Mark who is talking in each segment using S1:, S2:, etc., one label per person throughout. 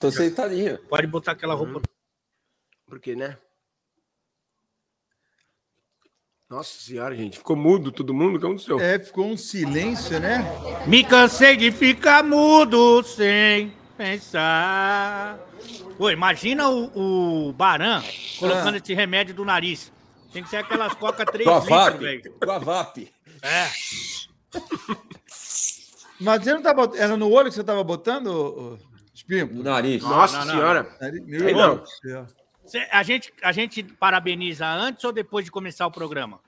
S1: Tô sentadinho.
S2: Pode botar aquela roupa.
S3: Uhum. Porque, né? Nossa senhora, gente. Ficou mudo todo mundo? O que aconteceu?
S4: É, ficou um silêncio, né?
S2: Me cansei de ficar mudo sem pensar. Pô, imagina o, o Baran colocando esse remédio do nariz. Tem que ser aquelas coca 3
S1: Com a
S2: litros, velho.
S1: Com a VAP.
S2: É.
S4: Mas você não tá botando. Era no olho que você tava botando,
S1: No nariz.
S3: Nossa
S2: não, não.
S3: senhora.
S4: Meu
S3: Aí
S4: Deus
S3: não.
S2: Cê- a, gente, a gente parabeniza antes ou depois de começar o programa?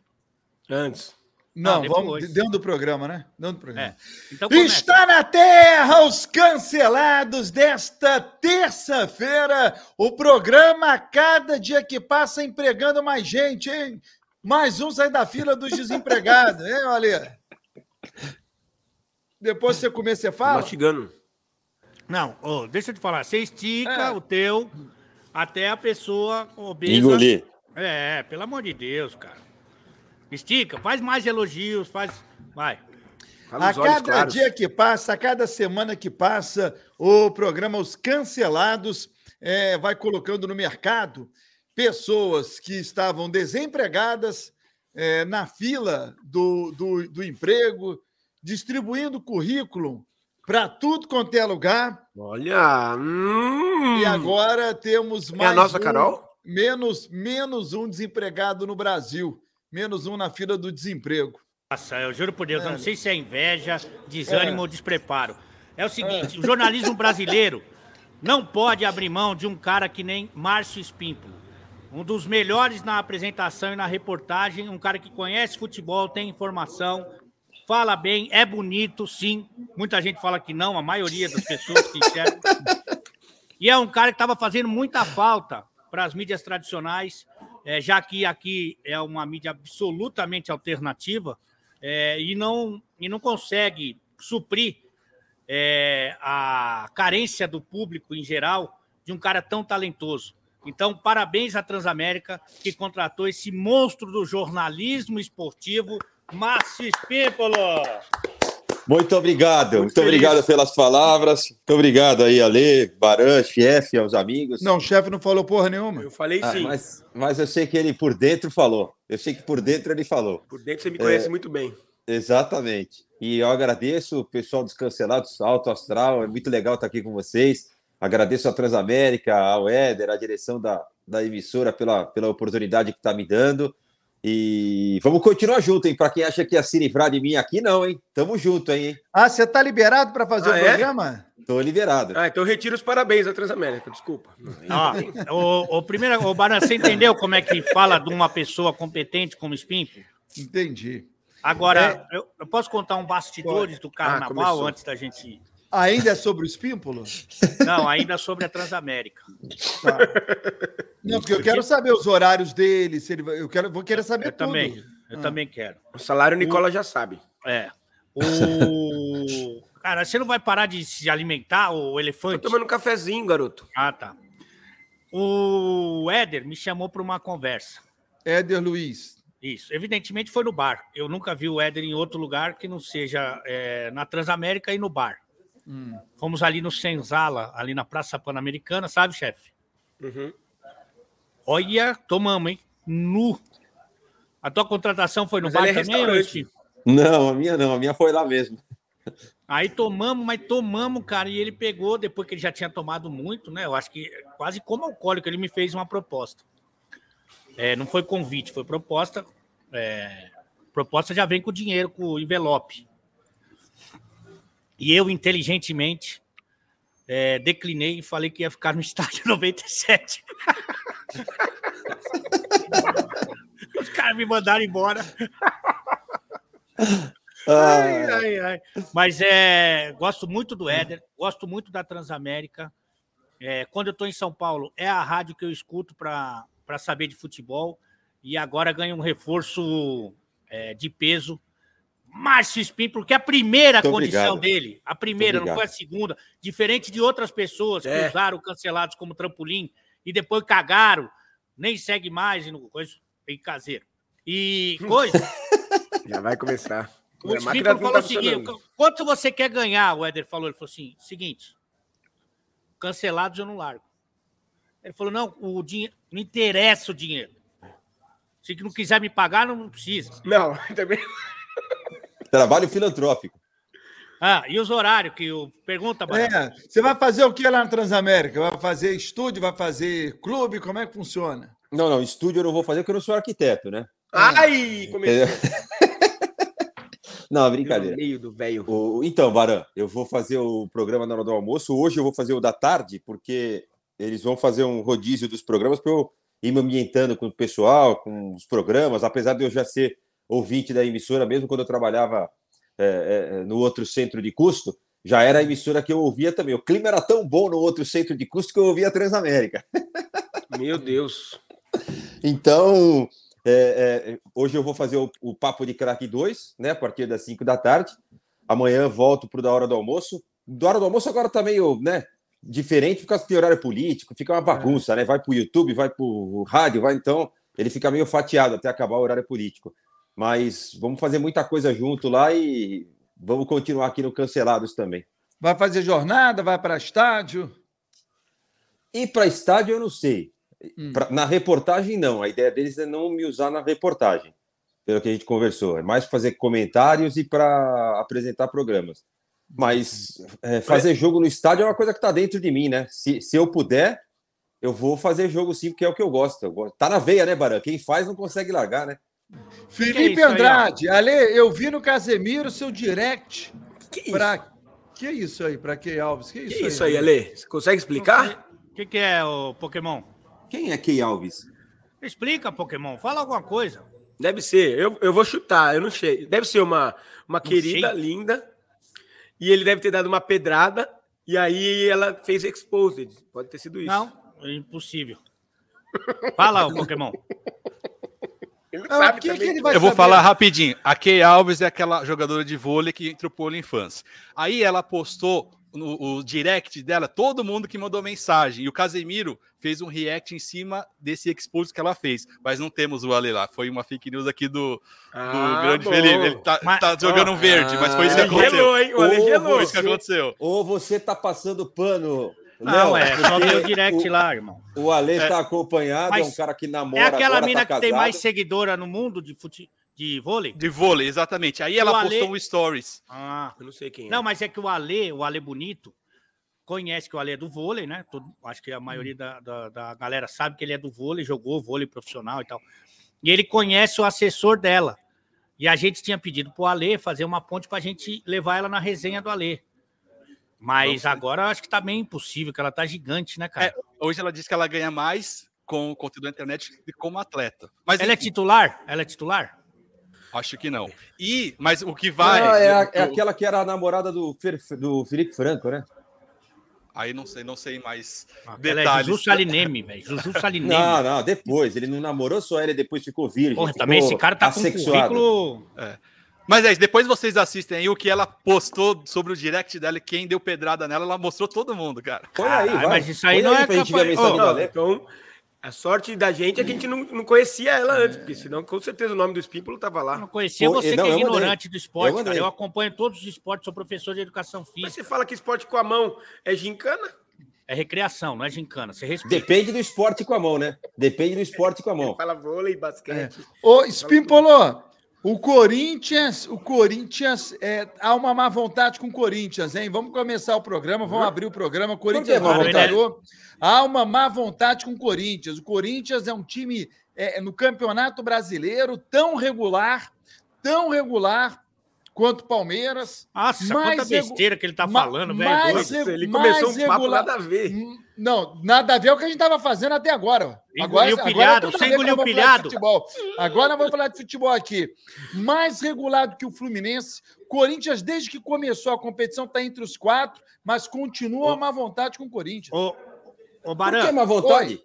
S3: Antes.
S4: Não,
S2: Ah,
S4: vamos dentro do programa, né? Dentro do programa.
S2: É. Então.
S4: Está na terra os cancelados desta terça-feira. O programa, a cada dia que passa, empregando mais gente, hein? Mais um sai da fila dos desempregados, hein, olha. Depois você comer, você fala?
S3: Mastigando.
S2: Não, ô, deixa eu te falar. Você estica
S4: É.
S2: o teu até a pessoa obesa.
S1: Engolir.
S2: É, pelo amor de Deus, cara. Estica, faz mais elogios, faz. Vai.
S3: Fala
S4: A
S3: os olhos
S4: cada
S3: claros.
S4: dia que passa, a cada semana que passa, o programa Os Cancelados eh, vai colocando no mercado pessoas que estavam desempregadas eh, na fila do, do, do emprego, distribuindo currículo para tudo quanto é lugar.
S3: Olha. Hum.
S4: E agora temos
S3: É
S4: mais
S3: a nossa
S4: um,
S3: Carol?
S4: menos menos um desempregado no Brasil, menos um na fila do desemprego.
S2: Nossa, eu juro por Deus, eu não
S4: É.
S2: sei se é inveja, desânimo
S4: É.
S2: ou despreparo. É o seguinte, o jornalismo brasileiro não pode abrir mão de um cara que nem Márcio Espímpolo. Um dos melhores na apresentação e na reportagem, um cara que conhece futebol, tem informação, fala bem, é bonito, sim. Muita gente fala que não, a maioria das pessoas que enxergam. E é um cara que estava fazendo muita falta para as mídias tradicionais, eh, já que aqui é uma mídia absolutamente alternativa eh, e, não, e não consegue suprir eh, a carência do público em geral de um cara tão talentoso. Então, parabéns à Transamérica, que contratou esse monstro do jornalismo esportivo, Márcio Espímpolo.
S1: Muito obrigado. Muito,
S4: feliz.
S1: obrigado pelas palavras. Muito obrigado aí, Ale, Baran, chefe, aos amigos.
S4: Não, o chefe não falou porra nenhuma.
S3: Eu falei
S1: Ah,
S3: sim.
S1: mas, mas eu sei que ele por dentro falou. Eu sei que por dentro ele falou.
S3: Por dentro você me
S1: É.
S3: conhece muito bem.
S1: Exatamente. E eu agradeço o pessoal dos Cancelados Alto Astral. É muito legal estar aqui com vocês. Agradeço a Transamérica, ao Éder, a direção da, da emissora pela, pela oportunidade que está me dando. E vamos continuar junto, hein? Para quem acha que ia se livrar de mim aqui, não, hein? Tamo junto, hein?
S4: Ah, você tá liberado para fazer
S3: Ah,
S4: o
S3: é?
S4: programa?
S1: Tô liberado.
S3: Ah, então eu retiro os parabéns à Transamérica, desculpa.
S2: Ó, o, o primeiro, o Baran, você entendeu como é que fala de uma pessoa competente como Espímpolo?
S4: Entendi.
S2: Agora, eu, eu posso contar um bastidores do carnaval
S3: começou.
S2: antes da gente.
S4: Ainda é sobre o espímpulo?
S2: Não, ainda sobre a Transamérica.
S4: Tá. Não, porque eu quero saber os horários dele, se ele eu quero, vou querer saber
S2: Eu
S4: tudo.
S2: também, eu
S4: Ah.
S2: também quero.
S3: O salário o Nicola já sabe.
S2: É. O. Cara, você não vai parar de se alimentar, o
S3: Tô
S2: elefante?
S3: tomando um cafezinho, garoto.
S2: Ah, tá. O Éder me chamou para uma conversa.
S4: Éder Luiz.
S2: Isso. Evidentemente foi no bar. Eu nunca vi o Éder em outro lugar que não seja é, na Transamérica e no bar.
S4: Hum.
S2: Fomos ali no Senzala, ali na Praça Pan-Americana, sabe, chefe?
S3: Uhum.
S2: Olha, tomamos, hein? Nu. A tua contratação foi no
S3: Mas
S2: bar
S3: ele é
S2: também, ou. Steve?
S1: Não, a minha não. A minha foi lá mesmo.
S2: Aí tomamos, mas tomamos, cara, e ele pegou, depois que ele já tinha tomado muito, né? Eu acho que quase como alcoólico, ele me fez uma proposta. É, não foi convite, foi proposta. É, proposta já vem com dinheiro, com o envelope. E eu, inteligentemente, é, declinei e falei que ia ficar no estádio 97. Os caras me mandaram embora. Ai, ai, ai. Mas é, gosto muito do Éder, gosto muito da Transamérica. É, quando eu estou em São Paulo, é a rádio que eu escuto para saber de futebol. E agora ganha um reforço é, de peso. Márcio Espímpolo, que é a primeira
S1: Muito
S2: condição
S1: obrigado.
S2: dele. A primeira, não foi a segunda. Diferente de outras pessoas que
S3: É.
S2: usaram cancelados como trampolim e depois cagaram, nem segue mais e não, coisa, em caseiro. E coisa.
S3: Já vai começar.
S2: O
S3: não
S2: falou
S3: tá
S2: o seguinte: quanto você quer ganhar? O Éder falou. Ele falou assim: seguinte. cancelados eu não largo. Ele falou: não, o dinheiro, não interessa o dinheiro. Se não quiser me pagar, não precisa.
S3: Não, também.
S1: Trabalho filantrópico.
S2: Ah, e os horários que o pergunta?
S4: É, você vai fazer o que lá na Transamérica? Vai fazer estúdio, vai fazer clube? Como é que funciona?
S1: Não, não, estúdio eu não vou fazer porque eu não sou arquiteto, né?
S3: Ai, começou.
S1: Não,
S3: No
S1: brincadeira.
S3: meio do velho.
S1: Então, Baran, eu vou fazer o programa na hora do almoço. Hoje eu vou fazer o da tarde, porque eles vão fazer um rodízio dos programas para eu ir me ambientando com o pessoal, com os programas, apesar de eu já ser ouvinte da emissora, mesmo quando eu trabalhava é, é, no outro centro de custo, já era a emissora que eu ouvia também. O clima era tão bom no outro centro de custo que eu ouvia a Transamérica.
S3: Meu Deus.
S1: Então, é, é, hoje eu vou fazer o, o Papo de Crack 2, né? A partir das 5 da tarde. Amanhã volto para o da hora do almoço. Da hora do almoço agora tá meio, né? Diferente por causa tem horário político, fica uma bagunça, né? Vai para o YouTube, vai para o rádio, vai então. Ele fica meio fatiado até acabar o horário político. Mas vamos fazer muita coisa junto lá e vamos continuar aqui no Cancelados também.
S4: Vai fazer jornada, vai para estádio?
S1: E para estádio eu não sei.
S4: Hum.
S1: Pra- na reportagem, não. A ideia deles é não me usar na reportagem, pelo que a gente conversou. É mais fazer comentários e para apresentar programas. Mas é, fazer jogo no estádio é uma coisa que está dentro de mim, né? Se, se eu puder, eu vou fazer jogo sim, porque é o que eu gosto. Eu gosto. Tá na veia, né, Baran? Quem faz não consegue largar, né?
S2: Que é
S4: Felipe
S2: isso aí?
S4: Andrade, Ale, eu vi no Casemiro seu direct
S3: Que isso?
S4: para que isso aí, para que Alves? Que isso,
S3: Que isso aí, Ale? Você consegue explicar?
S2: O que, que é o Pokémon?
S1: Quem é Key Alves?
S2: Explica, Pokémon. Fala alguma coisa.
S3: Deve ser. Eu, eu vou chutar, eu não sei. Deve ser uma, uma querida
S2: sei.
S3: linda. E ele deve ter dado uma pedrada. E aí ela fez exposed. Pode ter sido isso.
S2: Não, é impossível. Fala, o Pokémon.
S3: Ele
S4: Ah,
S3: sabe
S4: o que, que
S3: também.
S4: ele vai
S5: Eu vou
S4: saber?
S5: falar rapidinho. A Kay Alves é aquela jogadora de vôlei que entrou pro OnlyFans. Aí ela postou no o direct dela todo mundo que mandou mensagem. E o Casemiro fez um react em cima desse expose que ela fez. Mas não temos o Ale lá. Foi uma fake news aqui do, do
S3: Ah,
S5: grande
S3: bom.
S5: Felipe. Ele tá,
S2: Mas-
S5: tá jogando um verde, mas foi isso que
S3: Ele
S5: aconteceu.
S3: gelou, hein? O Ale gelou.
S5: Foi isso que aconteceu.
S1: Ou você tá passando pano?
S2: Não,
S1: Léo,
S2: é só ver o direct
S1: o,
S2: lá, irmão.
S1: O Ale tá acompanhado, é
S2: Mas
S1: um cara que namora
S2: É aquela
S1: agora,
S2: mina
S1: tá
S2: que tem mais seguidora no mundo de, fute... de vôlei?
S5: De vôlei, exatamente. Aí ela
S2: O Ale-
S5: postou um stories.
S2: Ah.
S3: Eu não sei quem é.
S2: Não, mas é que o Ale, o Ale Bonito, conhece que o Ale é do vôlei, né? Todo- acho que a maioria da, da, da galera sabe que ele é do vôlei, jogou vôlei profissional e tal. E ele conhece o assessor dela. E a gente tinha pedido pro Ale fazer uma ponte pra gente levar ela na resenha do Ale. Mas agora eu acho que tá bem impossível, que ela tá gigante, né, cara?
S5: É, hoje ela disse que ela ganha mais com o conteúdo da internet do que como atleta. Mas
S2: ela é
S5: enfim,
S2: titular? Ela é titular?
S5: acho que não. E, mas o que vai.
S1: Ah, é, a-
S5: eu-
S1: é aquela que era a namorada do, Fer- do Felipe Franco, né?
S5: Aí não sei, não sei mais
S2: Ela é
S5: detalhes.
S2: Juju Salineme, velho. Juju Salineme.
S1: Não, não, depois. Ele não namorou só ela e depois ficou virgem.
S2: Porra,
S1: ficou
S2: também esse cara tá com um
S1: assexuado.
S2: currículo.
S5: Mas é isso, depois vocês assistem aí o que ela postou sobre o direct dela e quem deu pedrada nela, ela mostrou todo mundo, cara.
S1: Põe aí, vai.
S2: mas isso aí
S1: Põe
S2: não é
S1: pra gente ver a
S2: capaz-
S3: Não,
S1: Ale.
S3: então, a sorte da gente é que a gente não, não conhecia ela antes, porque senão com certeza o nome do Espímpolo tava
S2: Eu não
S3: lá.
S2: conhecia
S1: Pô,
S2: você
S1: não,
S2: que é ignorante do esporte,
S1: Eu
S2: cara. Eu acompanho todos os esportes, sou professor de educação
S3: Mas
S2: física.
S3: você fala que esporte com a mão é gincana?
S2: É recreação, não é gincana. Você respeita.
S1: Depende do esporte com a mão, né? Depende do esporte com a mão.
S3: Fala vôlei, basquete.
S4: Ô, Spimpolo, o Corinthians, o Corinthians, é, há uma má vontade com o Corinthians, hein? Vamos começar o programa, vamos abrir o programa. O Corinthians não
S2: vontade?
S4: ganhou. Há uma má vontade com o Corinthians. O Corinthians é um time é, no Campeonato Brasileiro tão regular, tão regular quanto o Palmeiras.
S2: Nossa,
S4: mais
S2: quanta besteira que ele tá falando, velho.
S3: Ele
S4: mais
S3: começou um papo nada a ver.
S4: Não, nada a ver é o que a gente estava fazendo até agora. Agora,
S2: Engoliu
S4: agora
S2: pilhado,
S4: a que nós vamos falar de
S2: pilhado.
S4: futebol. Agora nós vamos falar de futebol aqui. Mais regulado que o Fluminense. Corinthians, desde que começou a competição, está entre os quatro, mas continua a má vontade com o Corinthians.
S2: Ô,
S1: Por que
S2: Barão,
S1: má vontade?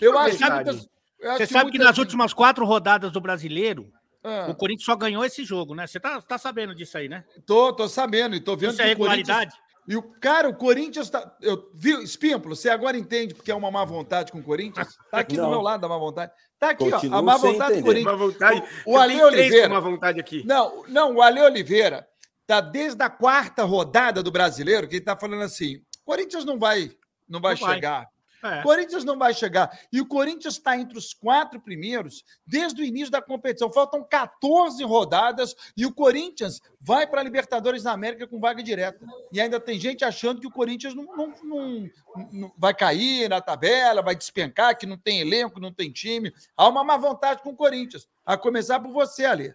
S4: Eu acho,
S3: sabe-
S4: muitas- eu acho
S2: você sabe que nas últimas quatro rodadas do Brasileiro,
S4: Ah,
S2: o Corinthians só ganhou esse jogo, né? Você tá, tá sabendo disso aí, né?
S4: tô, tô sabendo e tô vendo
S2: Isso é
S4: que o Corinthians...
S2: regularidade?
S4: E o cara, o Corinthians tá. Eu vi, Espímpolo, você agora entende porque é uma má vontade com o Corinthians? Tá aqui do
S1: Não.
S4: meu lado a má vontade. Tá aqui, ó,
S1: Continuo
S4: a má vontade do
S1: entender.
S4: Corinthians.
S3: Uma vontade.
S4: O
S3: Eu
S4: Ale Oliveira.
S3: uma vontade aqui.
S4: Não, não, o Ale Oliveira tá desde a quarta rodada do brasileiro, que ele tá falando assim: Corinthians não vai Não vai
S2: Não vai. É.
S4: Corinthians não vai chegar. E o Corinthians está entre os quatro primeiros desde o início da competição. Faltam 14 rodadas e o Corinthians vai para a Libertadores da América com vaga direta. E ainda tem gente achando que o Corinthians não, não- não- não vai cair na tabela, vai despencar, que não tem elenco, não tem time. Há uma má vontade com o Corinthians. A começar por você, Alê.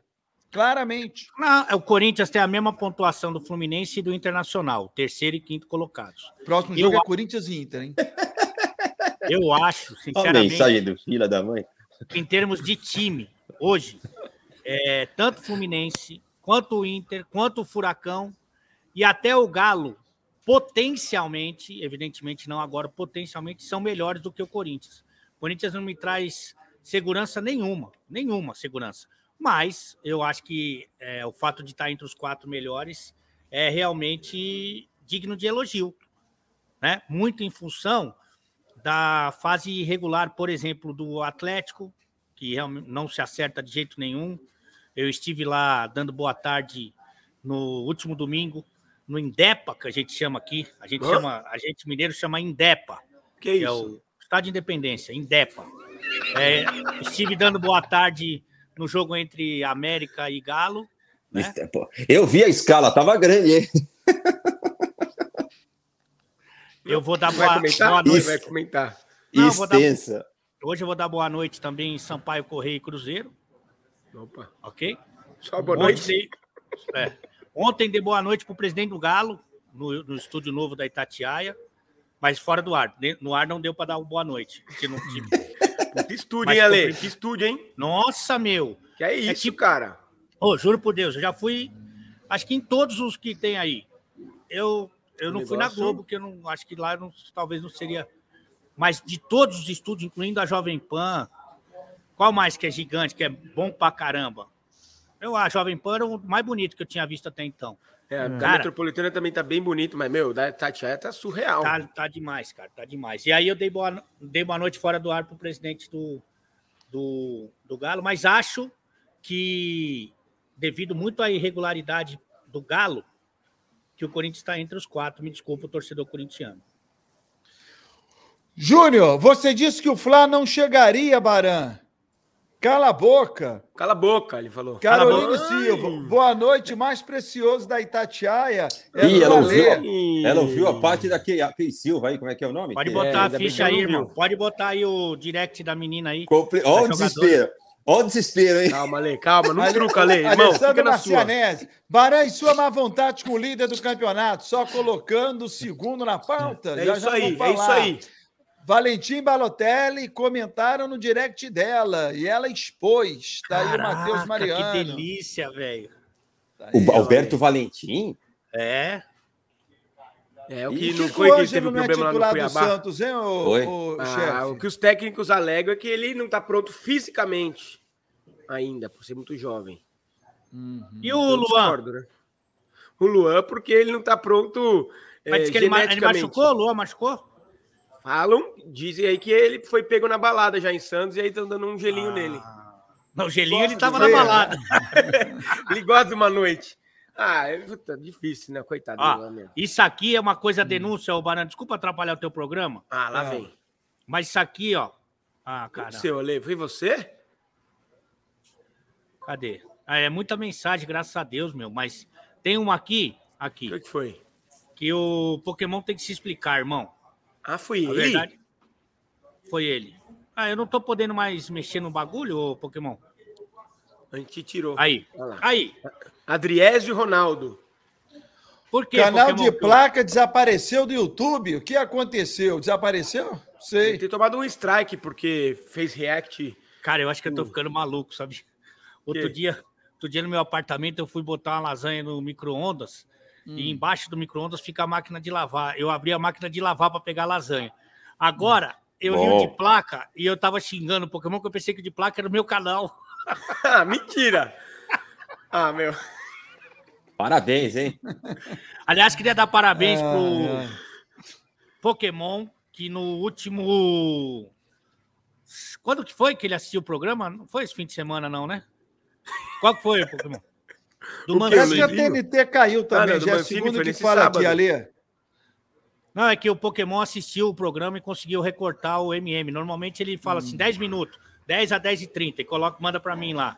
S4: Claramente.
S2: Não, é, o Corinthians tem a mesma pontuação do Fluminense e do Internacional, terceiro e quinto colocados.
S4: Próximo
S2: Eu
S4: jogo é
S2: a-
S4: Corinthians e Inter, hein?
S2: Eu acho,
S1: Olha a
S2: sinceramente,
S1: mensagem do filho da mãe.
S2: em termos de time, hoje, é, tanto o Fluminense, quanto o Inter, quanto o Furacão e até o Galo, potencialmente, evidentemente não agora, potencialmente são melhores do que o Corinthians. O Corinthians não me traz segurança nenhuma, nenhuma segurança. Mas eu acho que é, o fato de estar entre os quatro melhores é realmente digno de elogio, né? Muito em função da fase irregular, por exemplo, do Atlético, que realmente não se acerta de jeito nenhum. Eu estive lá dando boa tarde no último domingo, no Indepa, que a gente chama aqui. A gente
S3: Hã?
S2: chama, a gente mineiro chama Indepa,
S3: Que
S2: que é o Estado de Independência, Indepa. É, estive dando boa tarde no jogo entre América e Galo. Né?
S1: Eu vi a escala, tava grande, hein?
S2: Eu vou dar
S3: Vai
S2: boa,
S3: comentar?
S2: boa noite.
S3: Vai comentar.
S2: Não, vou dar-
S1: Extensa.
S2: Hoje eu vou dar boa noite também em Sampaio Correia e Cruzeiro,
S3: Opa.
S2: ok?
S3: Só boa
S2: Ontem
S3: noite.
S2: dei- é. Ontem dei boa noite para o presidente do Galo, no, no estúdio novo da Itatiaia, mas fora do ar. No ar não deu para dar uma boa noite. porque não tive-
S3: Que estúdio,
S2: Mas
S3: hein, Ale? Que estúdio, hein?
S2: Nossa, meu!
S3: Que é isso,
S2: tipo-
S3: cara?
S2: Ô, juro por Deus, eu já fui, acho que em todos os que tem aí. Eu, eu não fui na Globo, porque eu não acho que lá não- talvez não seria. Mas de todos os estúdios, incluindo a Jovem Pan, qual mais que é gigante, que é bom pra caramba? Eu, a Jovem Pan era o mais bonito que eu tinha visto até então.
S3: É, a
S2: Cara-
S3: Metropolitana também tá bem bonito, mas, meu, da Tatiaia tá surreal.
S2: Tá, tá demais, cara, tá demais. E aí eu dei boa, dei boa noite fora do ar pro presidente do, do, do Galo, mas acho que, devido muito à irregularidade do Galo, que o Corinthians está entre os quatro. Me desculpa o torcedor corintiano.
S4: Júnior, você disse que o Flá não chegaria, Baran. Cala a boca.
S3: Cala a boca, ele falou.
S4: Carolina
S3: Cala a boca.
S4: Silva, boa noite, mais precioso da Itatiaia. É
S1: Ih, ela ouviu, Ela ouviu a parte da Key Key Silva aí, como é que é o nome?
S2: Pode botar
S3: é,
S2: a ficha aí, irmão. Pode botar aí o direct da menina aí.
S1: Compre... Ó o desespero. Ó o desespero, hein?
S3: Calma, Ale, calma. Não truca, Ale. Irmão, fica
S4: Alessandro
S3: na sua.
S4: Marcianese. E sua má vontade com o líder do campeonato, só colocando o segundo na pauta.
S3: É
S4: Já,
S3: isso
S4: já
S3: aí, é isso aí.
S4: Valentim Balotelli comentaram no direct dela e ela expôs. Tá aí o Matheus
S2: Caraca,
S4: Mariano.
S2: Que delícia, velho.
S4: Tá
S1: O. Alberto Valentim?
S2: É.
S3: É o
S1: E
S3: que
S4: O
S3: não
S4: Chico
S3: foi que teve
S4: não é
S3: problema lá no
S4: titular do
S3: Cuiabá.
S4: Santos, hein,
S1: Foi.
S4: ô,
S3: Ah,
S4: chefe?
S3: o que os técnicos alegam é que ele não tá pronto fisicamente ainda, por ser muito jovem.
S2: E o
S3: Eu
S2: Luan?
S3: discordo, né? O Luan, porque ele não tá pronto
S2: Mas
S3: é,
S2: disse que ele, ele machucou? O Luan machucou?
S3: Falam, dizem aí que ele foi pego na balada já em Santos e aí estão dando um gelinho
S2: Ah.
S3: nele.
S2: Não, o gelinho ele
S4: Gosto
S2: tava
S4: de
S2: na balada.
S3: Ele gosta de uma noite. Ah, é puta, difícil, né? Coitado
S2: Ah. Isso aqui é uma coisa denúncia, ô Barão. Desculpa atrapalhar o teu programa,
S3: Ah, lá
S4: Ah.
S3: vem.
S2: mas isso aqui, ó. Ah, cara,
S3: Seu Ale, foi você?
S2: cadê? Ah, é muita mensagem, graças a Deus, meu. Mas tem uma aqui,
S3: O
S2: aqui,
S3: que que foi?
S2: que o Pokémon tem que se explicar, irmão.
S3: Ah, foi
S2: Na
S3: ele?
S2: verdade, foi ele. Ah, eu não tô podendo mais mexer no bagulho, ô Pokémon.
S3: A gente tirou.
S2: Aí, aí.
S3: Adriésio Ronaldo.
S2: Por que,
S4: Canal
S2: Pokémon?
S4: de placa desapareceu do YouTube. O que aconteceu? Desapareceu? Sei.
S3: tem tomado um strike porque fez react.
S2: Cara, eu acho que eu tô ficando maluco, sabe? Outro
S3: Que?
S2: dia, outro dia no meu apartamento eu fui botar uma lasanha no micro-ondas e embaixo do micro-ondas fica a máquina de lavar. Eu abri a máquina de lavar para pegar a lasanha. Agora, eu li o
S1: Bom.
S2: de placa e eu tava xingando o Pokémon que eu pensei que o de placa era o meu canal.
S3: ah, mentira! Ah, meu.
S1: Parabéns, hein?
S2: Aliás, queria dar parabéns
S4: Ah,
S2: pro Pokémon que no último quando que foi que ele assistiu o programa? Não foi esse fim de semana não, né? Qual que foi, Pokémon? Do
S3: O
S4: Parece que a? TNT caiu também.
S3: Ah, não,
S4: Já é segunda
S3: foi
S4: que fala
S3: sábado.
S4: aqui, Alê.
S2: Não, é que o Pokémon assistiu o programa e conseguiu recortar o MM. Normalmente ele fala assim, 10 minutos, 10 a 10 e 30, e coloca, manda para mim lá.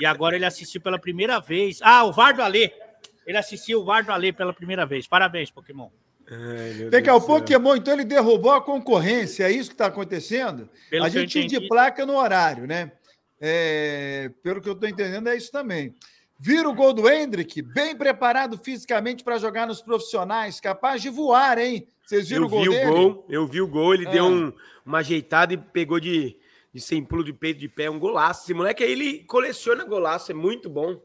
S2: E agora ele assistiu pela primeira vez. Ah, o Vardo Alê. Ele assistiu o Vardo Alê pela primeira vez. Parabéns, Pokémon.
S4: Vem cá, o Pokémon, então ele derrubou a concorrência, é isso que está acontecendo?
S2: Pelo
S4: a gente de placa no horário, né? É, pelo que eu estou entendendo, é isso também. Vira o gol do Hendrick, bem preparado fisicamente para jogar nos profissionais, capaz de voar, hein? Vocês viram
S3: Eu
S4: o gol
S3: vi o
S4: dele?
S3: gol, eu vi o gol, ele
S4: Ah.
S3: deu um- uma ajeitada e pegou de, de sem pulo de peito de pé, um golaço. Esse moleque aí, ele coleciona golaço, é muito bom.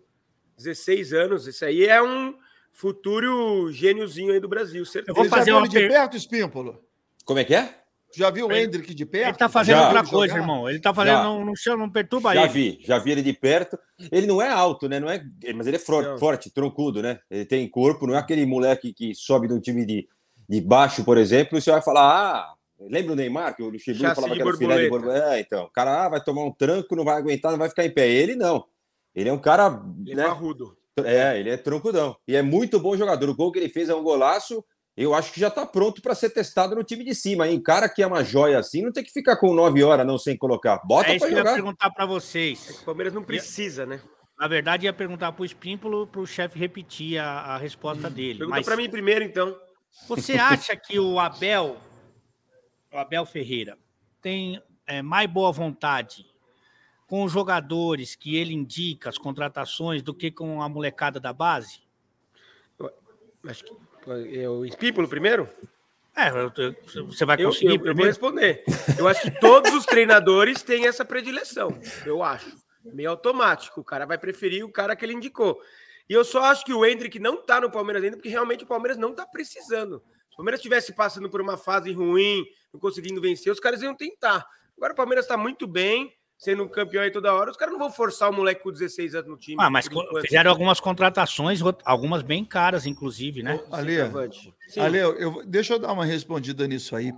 S3: 16 anos, esse aí é um futuro gêniozinho aí do Brasil, certeza.
S2: Eu vou
S4: Você já
S2: fazer
S4: viu
S2: uma
S4: ele de
S2: per-
S4: perto, Espímpolo?
S1: Como é que é?
S4: Já viu o Hendrick de perto?
S2: Ele tá fazendo
S1: Já.
S2: outra
S4: Jogar?
S2: coisa, irmão. Ele tá fazendo.
S1: Já.
S2: Não, não, chama- não perturba
S1: Já
S2: ele.
S1: vi, já vi ele de perto. Ele não é alto, né? Não é, mas ele é forte, forte, troncudo, né? Ele tem corpo, não é aquele moleque que sobe de um time de, de baixo, por exemplo, e você vai falar, ah, lembra o Neymar, que o Luxemburgo
S3: Chassi
S1: falava que era filé de
S3: borboleta.
S1: borboleta? É, então, o cara ah, vai tomar um tranco, não vai aguentar, não vai ficar em pé. Ele não. Ele é um cara,
S3: Ele é
S1: né?
S3: parrudo.
S1: É, ele é troncudão. E é muito bom jogador. O gol que ele fez é um golaço. Eu acho que já tá pronto para ser testado no time de cima, hein? Cara que é uma joia assim, não tem que ficar com nove horas não sem colocar. Bota
S2: É isso
S1: para
S2: que eu ia
S1: jogar.
S2: perguntar para vocês.
S3: O Palmeiras não precisa, né?
S2: Na verdade, ia perguntar pro Espímpolo pro chefe repetir a, a resposta dele.
S3: Pergunta
S2: Mas
S3: pra mim primeiro, então.
S2: você acha que o Abel, o Abel Ferreira, tem é, mais boa vontade com os jogadores que ele indica, as contratações, do que com a molecada da base?
S3: Acho que é o Espípulo primeiro?
S2: É, eu- eu- você vai
S3: Eu,
S2: conseguir
S3: eu- eu vou responder. Eu acho que todos os treinadores têm essa predileção. Eu acho. Meio automático. O cara vai preferir o cara que ele indicou. E eu só acho que o Hendrick não tá no Palmeiras ainda, porque realmente o Palmeiras não tá precisando. Se o Palmeiras estivesse passando por uma fase ruim, não conseguindo vencer, os caras iam tentar. Agora o Palmeiras tá muito bem, sendo um campeão aí toda hora. Os caras não vão forçar o moleque com 16 anos no time.
S2: Ah, mas fizeram algumas contratações, algumas bem caras, inclusive, né?
S4: Ali. Ale, eu, deixa eu dar uma respondida nisso aí.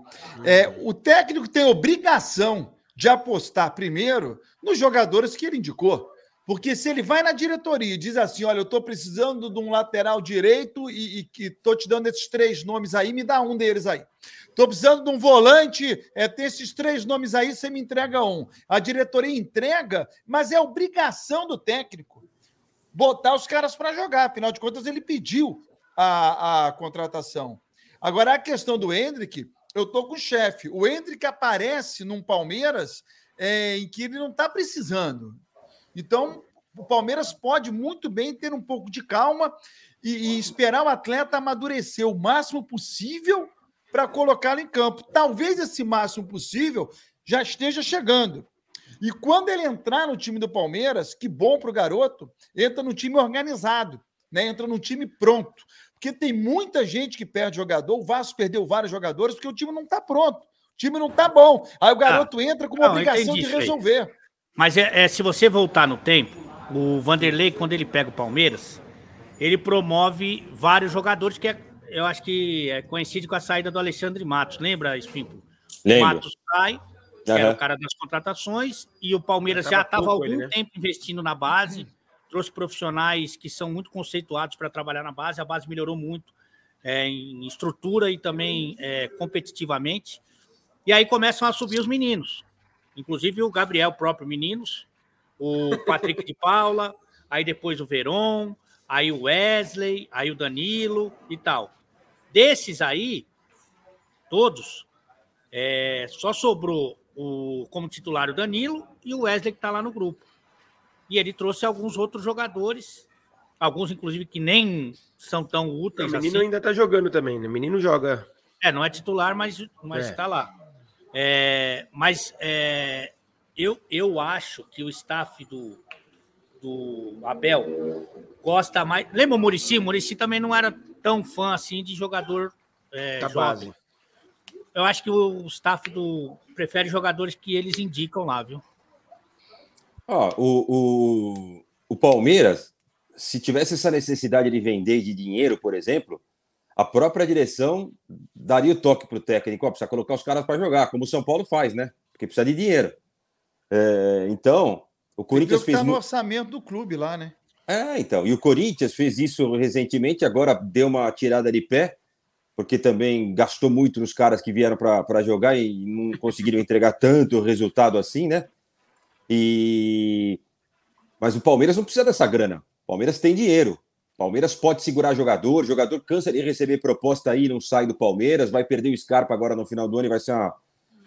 S4: É, o técnico tem obrigação de apostar primeiro nos jogadores que ele indicou. Porque se ele vai na diretoria e diz assim: olha, eu estou precisando de um lateral direito e, estou te dando esses três nomes aí, me dá um deles aí. Estou precisando de um volante, é, tem esses três nomes aí, você me entrega um. A diretoria entrega, mas é obrigação do técnico botar os caras para jogar. Afinal de contas, ele pediu a, a contratação. Agora, a questão do Hendrick, eu tô com o chefe. O Hendrick aparece num Palmeiras é, em que ele não está precisando. Então, o Palmeiras pode muito bem ter um pouco de calma e, e esperar o atleta amadurecer o máximo possível para colocá-lo em campo. Talvez esse máximo possível já esteja chegando. E quando ele entrar no time do Palmeiras, que bom para o garoto, entra no time organizado, né? entra no time pronto. Porque tem muita gente que perde jogador, o Vasco perdeu vários jogadores porque o time não está pronto, o time não está bom. Aí o garoto entra com uma
S2: Ah, não,
S4: obrigação de resolver.
S2: Mas é, é, se você voltar no tempo, o Vanderlei, quando ele pega o Palmeiras, ele promove vários jogadores que é- eu acho que é coincide com a saída do Alexandre Matos. Lembra, Espinho?
S1: Lembro.
S2: Matos sai, que era o cara das contratações, e o Palmeiras
S3: Já
S2: já
S3: tava
S2: estava algum
S3: ele, né?
S2: tempo investindo na base, trouxe profissionais que são muito conceituados para trabalhar na base, a base melhorou muito é, em estrutura e também é, competitivamente. E aí começam a subir os meninos, inclusive o Gabriel, próprio Meninos, o Patrick de Paula, aí depois o Veron, aí o Wesley, aí o Danilo e tal. Desses aí, todos, é, só sobrou o, como titular o Danilo e o Wesley que está lá no grupo. E ele trouxe alguns outros jogadores, alguns inclusive que nem são tão
S3: O
S2: úteis
S3: menino
S2: assim.
S3: ainda tá jogando também, né? O menino joga.
S2: É, não é titular, mas mas
S3: É.
S2: está lá. É, mas é, eu, eu acho que o staff do, do Abel gosta mais. Lembra o Murici? O Murici também não era tão fã assim de jogador é,
S3: Da
S2: jovem.
S3: base.
S2: Eu acho que o staff do prefere jogadores que eles indicam lá, viu?
S1: Ó, o, o, o Palmeiras, se tivesse essa necessidade de vender de dinheiro, por exemplo, a própria direção daria o toque para o técnico, ó, precisa colocar os caras para jogar, como o São Paulo faz, né? Porque precisa de dinheiro. É, então, o Corinthians fez.
S4: Está no orçamento do clube lá, né?
S1: É, então. E o Corinthians fez isso recentemente, agora deu uma tirada de pé, porque também gastou muito nos caras que vieram para jogar e não conseguiram entregar tanto resultado assim, né? E mas o Palmeiras não precisa dessa grana. O Palmeiras tem dinheiro. Palmeiras pode segurar jogador, jogador cansa de receber proposta aí, não sai do Palmeiras, vai perder o Scarpa agora no final do ano e vai ser uma,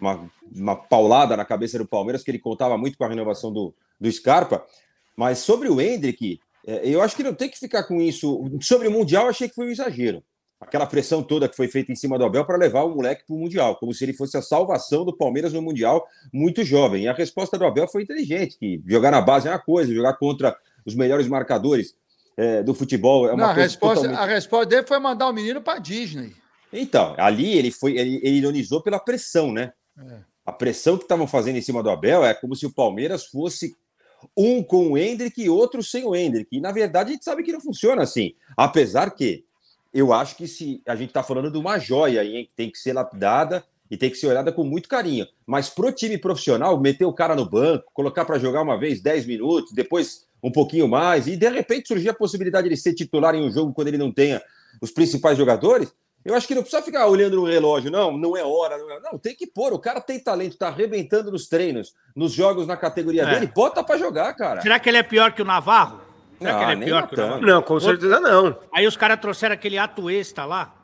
S1: uma, uma paulada na cabeça do Palmeiras, que ele contava muito com a renovação do, do Scarpa. Mas sobre o Hendrick, é, eu acho que não tem que ficar com isso. Sobre o Mundial, achei que foi um exagero. Aquela pressão toda que foi feita em cima do Abel para levar o moleque para o Mundial, como se ele fosse a salvação do Palmeiras no Mundial, muito jovem. E a resposta do Abel foi inteligente, que jogar na base é uma coisa, jogar contra os melhores marcadores é, do futebol é uma
S4: não,
S1: coisa.
S4: A resposta,
S1: totalmente...
S4: a resposta dele foi mandar o menino para Disney.
S1: Então, ali ele foi, ele, ele ironizou pela pressão, né? É. A pressão que estavam fazendo em cima do Abel é como se o Palmeiras fosse um com o Hendrick e outro sem o Hendrick. E na verdade a gente sabe que não funciona assim. Apesar que eu acho que se a gente está falando de uma joia aí, que tem que ser lapidada e tem que ser olhada com muito carinho. Mas pro time profissional, meter o cara no banco, colocar para jogar uma vez 10 minutos, depois um pouquinho mais, e de repente surgir a possibilidade de ser titular em um jogo quando ele não tenha os principais jogadores, eu acho que não precisa ficar olhando no relógio, não, não é hora. Não, é... não tem que pôr. O cara tem talento, tá arrebentando nos treinos, nos jogos na categoria é. dele, bota para jogar, cara.
S2: Será que ele é pior que o Navarro? Será que ele é pior que o Navarro?
S3: Não, com certeza não.
S2: Aí os caras trouxeram aquele Atuesta lá.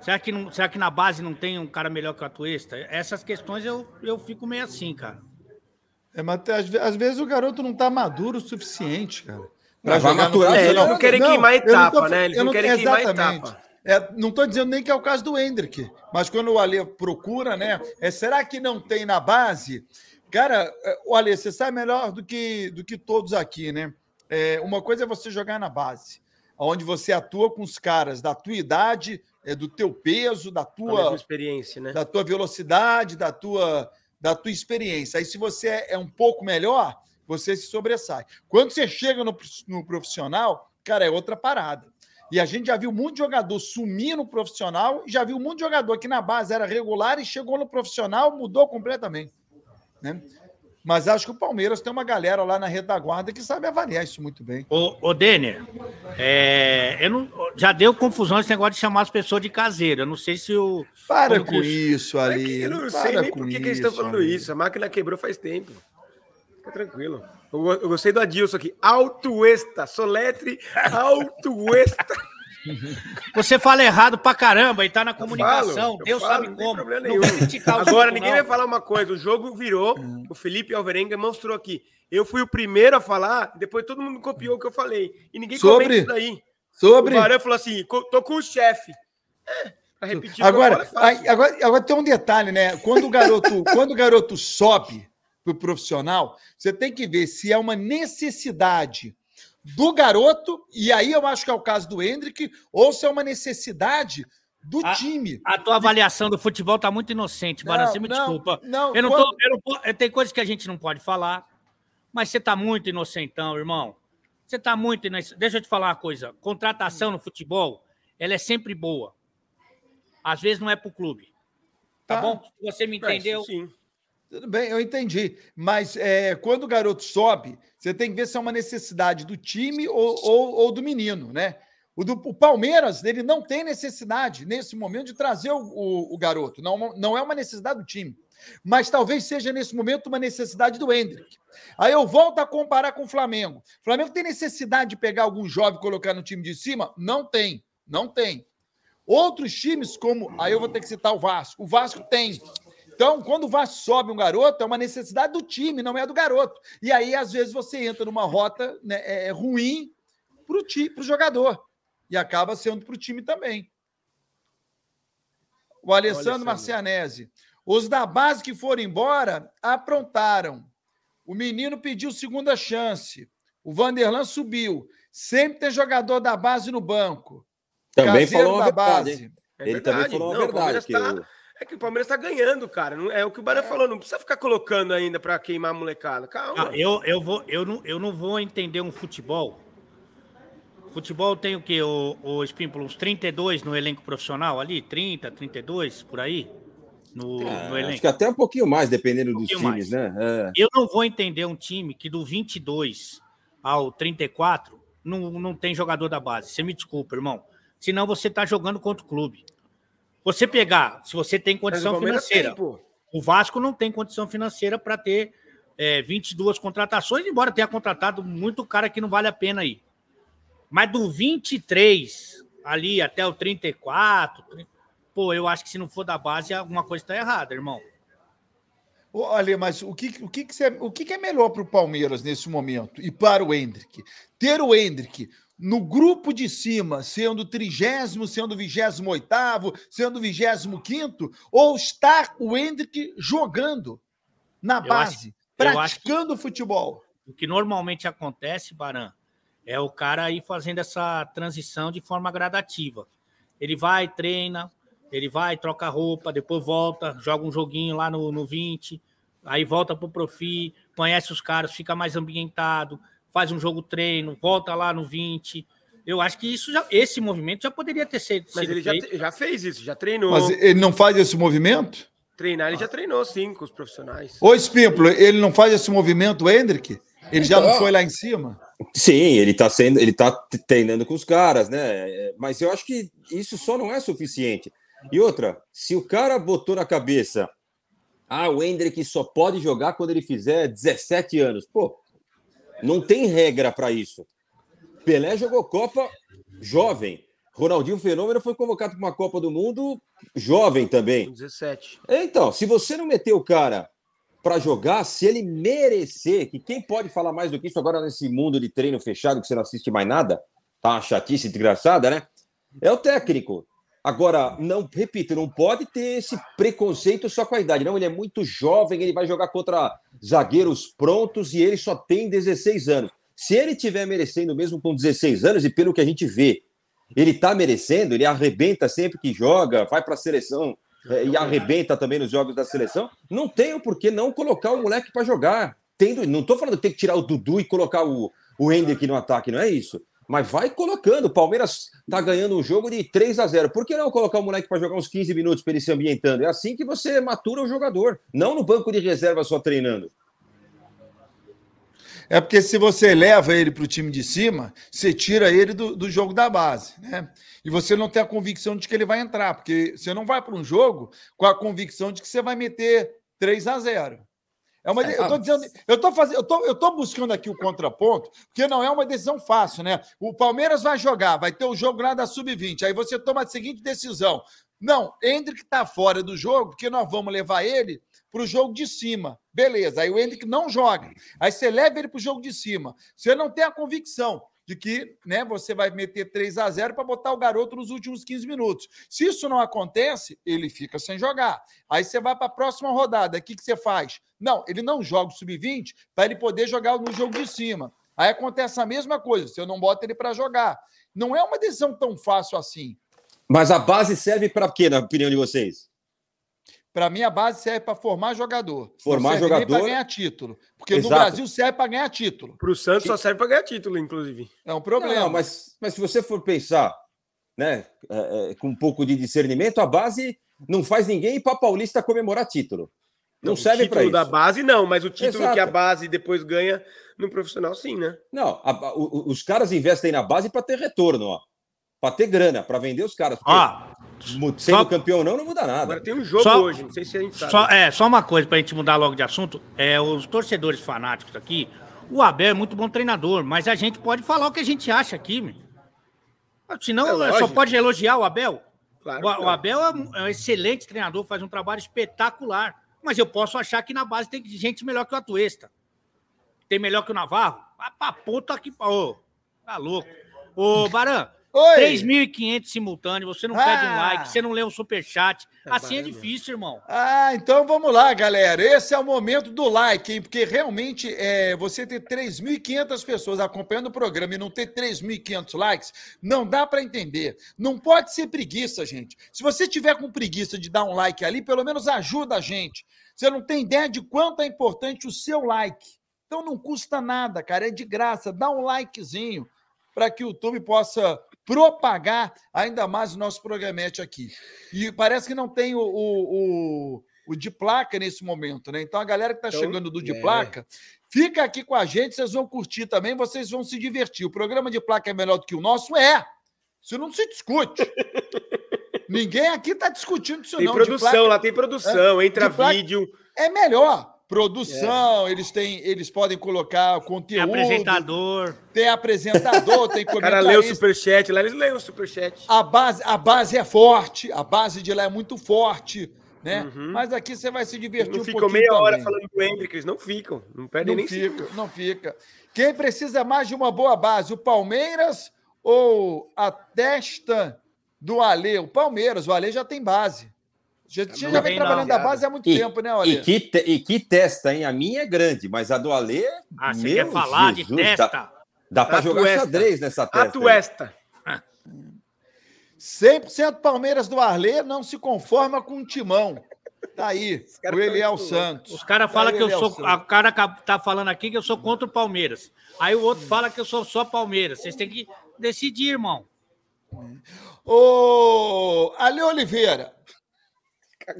S2: Será que, não, será que na base não tem um cara melhor que o Atuesta? Essas questões eu, eu fico meio assim, cara.
S4: É, mas às, às vezes o garoto não tá maduro o suficiente, cara.
S3: Pra jogar maturar, no... é, eles não querem não, queimar etapa, tô, né? Eles não, não querem exatamente. queimar etapa.
S4: É, não estou dizendo nem que é o caso do Hendrick, mas quando o Ale procura, né? É, será que não tem na base? Cara, é, o Ale, você sabe melhor do que, do que todos aqui, né? É, uma coisa é você jogar na base, onde você atua com os caras da tua idade, é, do teu peso, da tua
S3: experiência, né?
S4: Da tua velocidade, da tua, da tua experiência. Aí, se você é, é um pouco melhor, você se sobressai. Quando você chega no, no profissional, cara, é outra parada. E a gente já viu muito jogador sumir no profissional, já viu muito jogador que na base era regular e chegou no profissional, mudou completamente. Né? Mas acho que o Palmeiras tem uma galera lá na retaguarda que sabe avaliar isso muito bem.
S2: Ô, ô Denner, é, eu não, já deu confusão esse negócio de chamar as pessoas de caseiro. Eu não sei se o.
S4: Para com isso, ali.
S3: É eu não sei nem por que, eles estão falando ali. isso. A máquina quebrou faz tempo. Fica tranquilo. Eu, eu gostei do Adilson aqui. Altuesta. Soletre Altuesta.
S2: Você fala errado pra caramba e tá na comunicação. Falo, Deus falo, sabe como.
S3: Agora, ninguém vai falar uma coisa. O jogo virou. Uhum. O Felipe Alverenga mostrou aqui. Eu fui o primeiro a falar, depois todo mundo copiou o que eu falei. E ninguém
S4: Sobre? comenta isso
S3: daí.
S4: Sobre?
S3: O Barão falou assim: tô com o chefe. É,
S4: pra repetir agora, é agora, agora tem um detalhe, né? Quando o garoto, quando o garoto sobe pro profissional, você tem que ver se é uma necessidade do garoto, e aí eu acho que é o caso do Hendrick, ou se é uma necessidade do
S2: a,
S4: time.
S2: A tua avaliação do futebol tá muito inocente, Bara, você me não, desculpa. Não, eu não quando... tô, eu não, tem coisas que a gente não pode falar, mas você tá muito inocentão, irmão. Você tá muito inocentão. Deixa eu te falar uma coisa. Contratação no futebol, ela é sempre boa. Às vezes não é pro clube. Tá, tá. bom? Você me entendeu? É, sim.
S4: Tudo bem, eu entendi. Mas é, quando o garoto sobe, você tem que ver se é uma necessidade do time ou, ou, ou do menino, né? O, do, o Palmeiras, ele não tem necessidade, nesse momento, de trazer o, o, o, garoto. Não, não é uma necessidade do time. Mas talvez seja, nesse momento, uma necessidade do Hendrick. Aí eu volto a comparar com o Flamengo. O Flamengo tem necessidade de pegar algum jovem e colocar no time de cima? Não tem. Não tem. Outros times, como. Aí eu vou ter que citar o Vasco. O Vasco tem. Então, quando o Vasco sobe um garoto, é uma necessidade do time, não é do garoto. E aí, às vezes, você entra numa rota né, é, é ruim para o jogador. E acaba sendo para o time também. O Alessandro Marcianese. Os da base que foram embora aprontaram. O menino pediu segunda chance. O Vanderlan subiu. Sempre tem jogador da base no banco.
S1: Também Caseiro falou da verdade, base. É Ele também falou a verdade.
S3: Que tá... é que o Palmeiras tá ganhando, cara. É o que o Barão é. falou, não precisa ficar colocando ainda para queimar a molecada. Calma.
S2: Ah, eu, eu, vou, eu, não, eu não vou entender um futebol. Futebol tem o quê? O, o Espímpolo, uns 32 no elenco profissional ali? 30, 32, por aí?
S1: No, é, no elenco. Acho que até um pouquinho mais, dependendo um dos times, mais. né?
S2: É. Eu não vou entender um time que do 22 ao 34 não, não tem jogador da base. Você me desculpa, irmão. Senão você tá jogando contra o clube. Você pegar, se você tem condição financeira, tem, o Vasco não tem condição financeira para ter é, 22 contratações, embora tenha contratado muito cara que não vale a pena aí. Mas do 23 ali até o 34, pô, eu acho que se não for da base, alguma coisa está errada, irmão.
S4: Olha, mas o que, o que, que, você, o que, que é melhor para o Palmeiras nesse momento e para o Hendrick? Ter o Hendrick no grupo de cima, sendo trigésimo, sendo vigésimo oitavo, sendo vigésimo quinto, ou estar o Hendrick jogando na base, acho, praticando futebol?
S2: O que normalmente acontece, Baran, é o cara ir fazendo essa transição de forma gradativa. Ele vai, treina, ele vai, troca roupa, depois volta, joga um joguinho lá no, no 20, aí volta pro Profi, conhece os caras, fica mais ambientado, faz um jogo treino, volta lá no 20. Eu acho que isso já, esse movimento já poderia ter sido.
S3: Mas ele já, já, fez isso, já treinou.
S4: Mas ele não faz esse movimento?
S3: Treinar, ele já treinou sim com os profissionais.
S4: Ô, Espímpolo, ele não faz esse movimento, Hendrick? Ele já não foi lá em cima?
S1: Sim, ele está sendo, ele tá treinando com os caras, né? Mas eu acho que isso só não é suficiente. E outra, se o cara botou na cabeça, ah, o Hendrick só pode jogar quando ele fizer 17 anos. Pô, não tem regra para isso. Pelé jogou Copa jovem. Ronaldinho Fenômeno foi convocado para uma Copa do Mundo jovem também.
S3: 17.
S1: Então, se você não meter o cara para jogar, se ele merecer, que quem pode falar mais do que isso agora nesse mundo de treino fechado que você não assiste mais nada, tá uma chatice desgraçada, né? É o técnico. Agora, não, repito, não pode ter esse preconceito só com a idade. Não, ele é muito jovem, ele vai jogar contra zagueiros prontos e ele só tem 16 anos. Se ele tiver merecendo mesmo com 16 anos, e pelo que a gente vê, ele tá merecendo, ele arrebenta sempre que joga, vai para a seleção é, e arrebenta também nos jogos da seleção, não tem o porquê não colocar o moleque para jogar. Tendo, não estou falando que tem que tirar o Dudu e colocar o, o Hendrick no ataque, não é isso. Mas vai colocando. O Palmeiras está ganhando um jogo de 3 a 0 Por que não colocar o moleque para jogar uns 15 minutos para ele se ambientando? É assim que você matura o jogador, não no banco de reserva só treinando.
S4: É porque se você leva ele para o time de cima, você tira ele do, do jogo da base, né? E você não tem a convicção de que ele vai entrar, porque você não vai para um jogo com a convicção de que você vai meter 3 a 0. É uma, eu estou dizendo, eu tô fazendo, eu tô, eu tô buscando aqui o contraponto, porque não é uma decisão fácil, né? O Palmeiras vai jogar, vai ter o jogo lá da sub-20. Aí você toma a seguinte decisão: não, Hendrick está fora do jogo, porque nós vamos levar ele para o jogo de cima. Beleza, aí o Hendrick não joga. Aí você leva ele para o jogo de cima. Você não tem a convicção de que né, você vai meter 3 a 0 para botar o garoto nos últimos 15 minutos. Se isso não acontece, ele fica sem jogar. Aí você vai para a próxima rodada. O que, que você faz? Não, ele não joga o sub-20 para ele poder jogar no jogo de cima. Aí acontece a mesma coisa, você não bota ele para jogar. Não é uma decisão tão fácil assim.
S1: Mas a base serve para quê, na opinião de vocês?
S4: Para mim, a base serve para formar jogador.
S1: Formar jogador.
S4: para ganhar título. Porque Exato. no Brasil serve para ganhar título.
S3: Para o Santos só serve para ganhar título, inclusive.
S4: É um problema.
S1: Não, mas, mas se você for pensar, né, é, é, com um pouco de discernimento, a base não faz ninguém ir para Paulista comemorar título. Não, não serve para isso. O
S3: título da base, não, mas o título Exato. que a base depois ganha no profissional, sim, né?
S1: Não, a, a, os caras investem na base para ter retorno, ó para ter grana, para vender os caras.
S2: Ah,
S1: sendo só... campeão não, não muda nada. Agora
S3: tem um jogo só... hoje, não sei se a gente sabe.
S2: Só, é, só uma coisa para a gente mudar logo de assunto. É, os torcedores fanáticos aqui, o Abel é muito bom treinador, mas a gente pode falar o que a gente acha aqui, meu. Senão, é só pode elogiar o Abel. Claro, o, o, Abel é um, é um, excelente treinador, faz um trabalho espetacular. Mas eu posso achar que na base tem gente melhor que o Atuesta. Tem melhor que o Navarro? Vai pra puta aqui. Ô, tá louco. Ô, Baran, 3.500 simultâneos, você não ah. pede um ah. like, você não lê um superchat. É assim é difícil, irmão.
S4: Ah, então vamos lá, galera. Esse é o momento do like, hein? Porque realmente é, você ter 3.500 pessoas acompanhando o programa e não ter 3.500 likes, não dá para entender. Não pode ser preguiça, gente. Se você tiver com preguiça de dar um like ali, pelo menos ajuda a gente. Você não tem ideia de quanto é importante o seu like. Então não custa nada, cara, é de graça. Dá um likezinho para que o YouTube possa propagar ainda mais o nosso programete aqui. E parece que não tem o, o, o, o de placa nesse momento, né? Então a galera que está então, chegando do de é. placa, fica aqui com a gente, vocês vão curtir também, vocês vão se divertir. O programa de placa é melhor do que o nosso? É! Isso não se discute. Ninguém aqui está discutindo isso,
S3: Tem
S4: não. De
S3: produção, lá tem produção, entra
S4: de placa-
S3: vídeo.
S4: É melhor. Produção, eles têm, eles podem colocar
S2: Tem
S4: conteúdo,
S2: apresentador.
S4: tem apresentador, tem
S3: O cara lê o
S4: comentarista.
S3: superchat, lá eles leem o superchat.
S4: A base, a base é forte, a base de lá é muito forte, né?
S3: Uhum.
S4: Mas aqui você vai se divertir
S3: Não
S4: um
S3: ficam
S4: pouquinho
S3: meia hora
S4: também.
S3: falando do Hendrick, eles não ficam, não perdem
S4: Não
S3: nem
S4: fica, não fica. Quem precisa mais de uma boa base, o Palmeiras ou a testa do Alê? O Palmeiras, o Alê já tem base. Já, já
S2: Não
S4: vem trabalhando da base há muito
S1: E-
S4: tempo, né,
S1: E
S4: Alê?
S1: que, te- e que testa, hein? A minha é grande, mas a do Alê.
S2: Ah, você quer falar de
S1: Jesus,
S2: testa?
S1: Dá, dá pra
S3: A
S1: jogar
S3: tuesta.
S1: xadrez nessa testa.
S3: A Tuesta.
S4: 100% Palmeiras do Arlê não se conforma com o timão. Tá aí, o Eliel Santos.
S2: Os caras
S4: Tá
S2: falam
S4: aí,
S2: que eu
S4: Eliel
S2: sou.
S4: Santos.
S2: A cara ca- tá falando aqui que eu sou contra o Palmeiras. Aí o outro fala que eu sou só Palmeiras. Vocês têm que decidir, irmão.
S4: Ô, Ale Oliveira,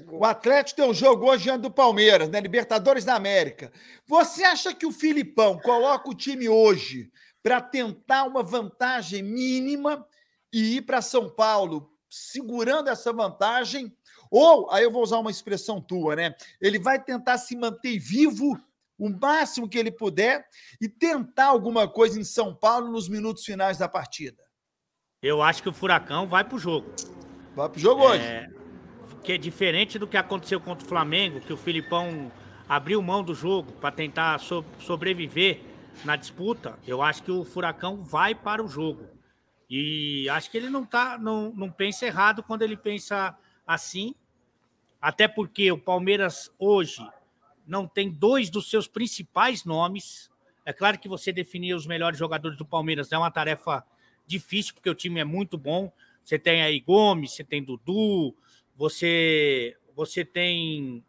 S4: o Atlético tem um jogo hoje diante do Palmeiras, né? Libertadores da América. Você acha que o Filipão coloca o time hoje para tentar uma vantagem mínima e ir para São Paulo segurando essa vantagem? Ou, aí eu vou usar uma expressão tua, né? Ele vai tentar se manter vivo o máximo que ele puder e tentar alguma coisa em São Paulo nos minutos finais da partida.
S2: Eu acho que o Furacão vai pro jogo.
S4: Vai pro jogo hoje.
S2: Que é diferente do que aconteceu contra o Flamengo, que o Filipão abriu mão do jogo para tentar so- sobreviver na disputa. Eu acho que o Furacão vai para o jogo. E acho que ele não tá, não, não pensa errado quando ele pensa assim. Até porque o Palmeiras hoje não tem dois dos seus principais nomes. É claro que você definir os melhores jogadores do Palmeiras é uma tarefa difícil, porque o time é muito bom. Você tem aí Gomes, você tem Dudu, você, você tem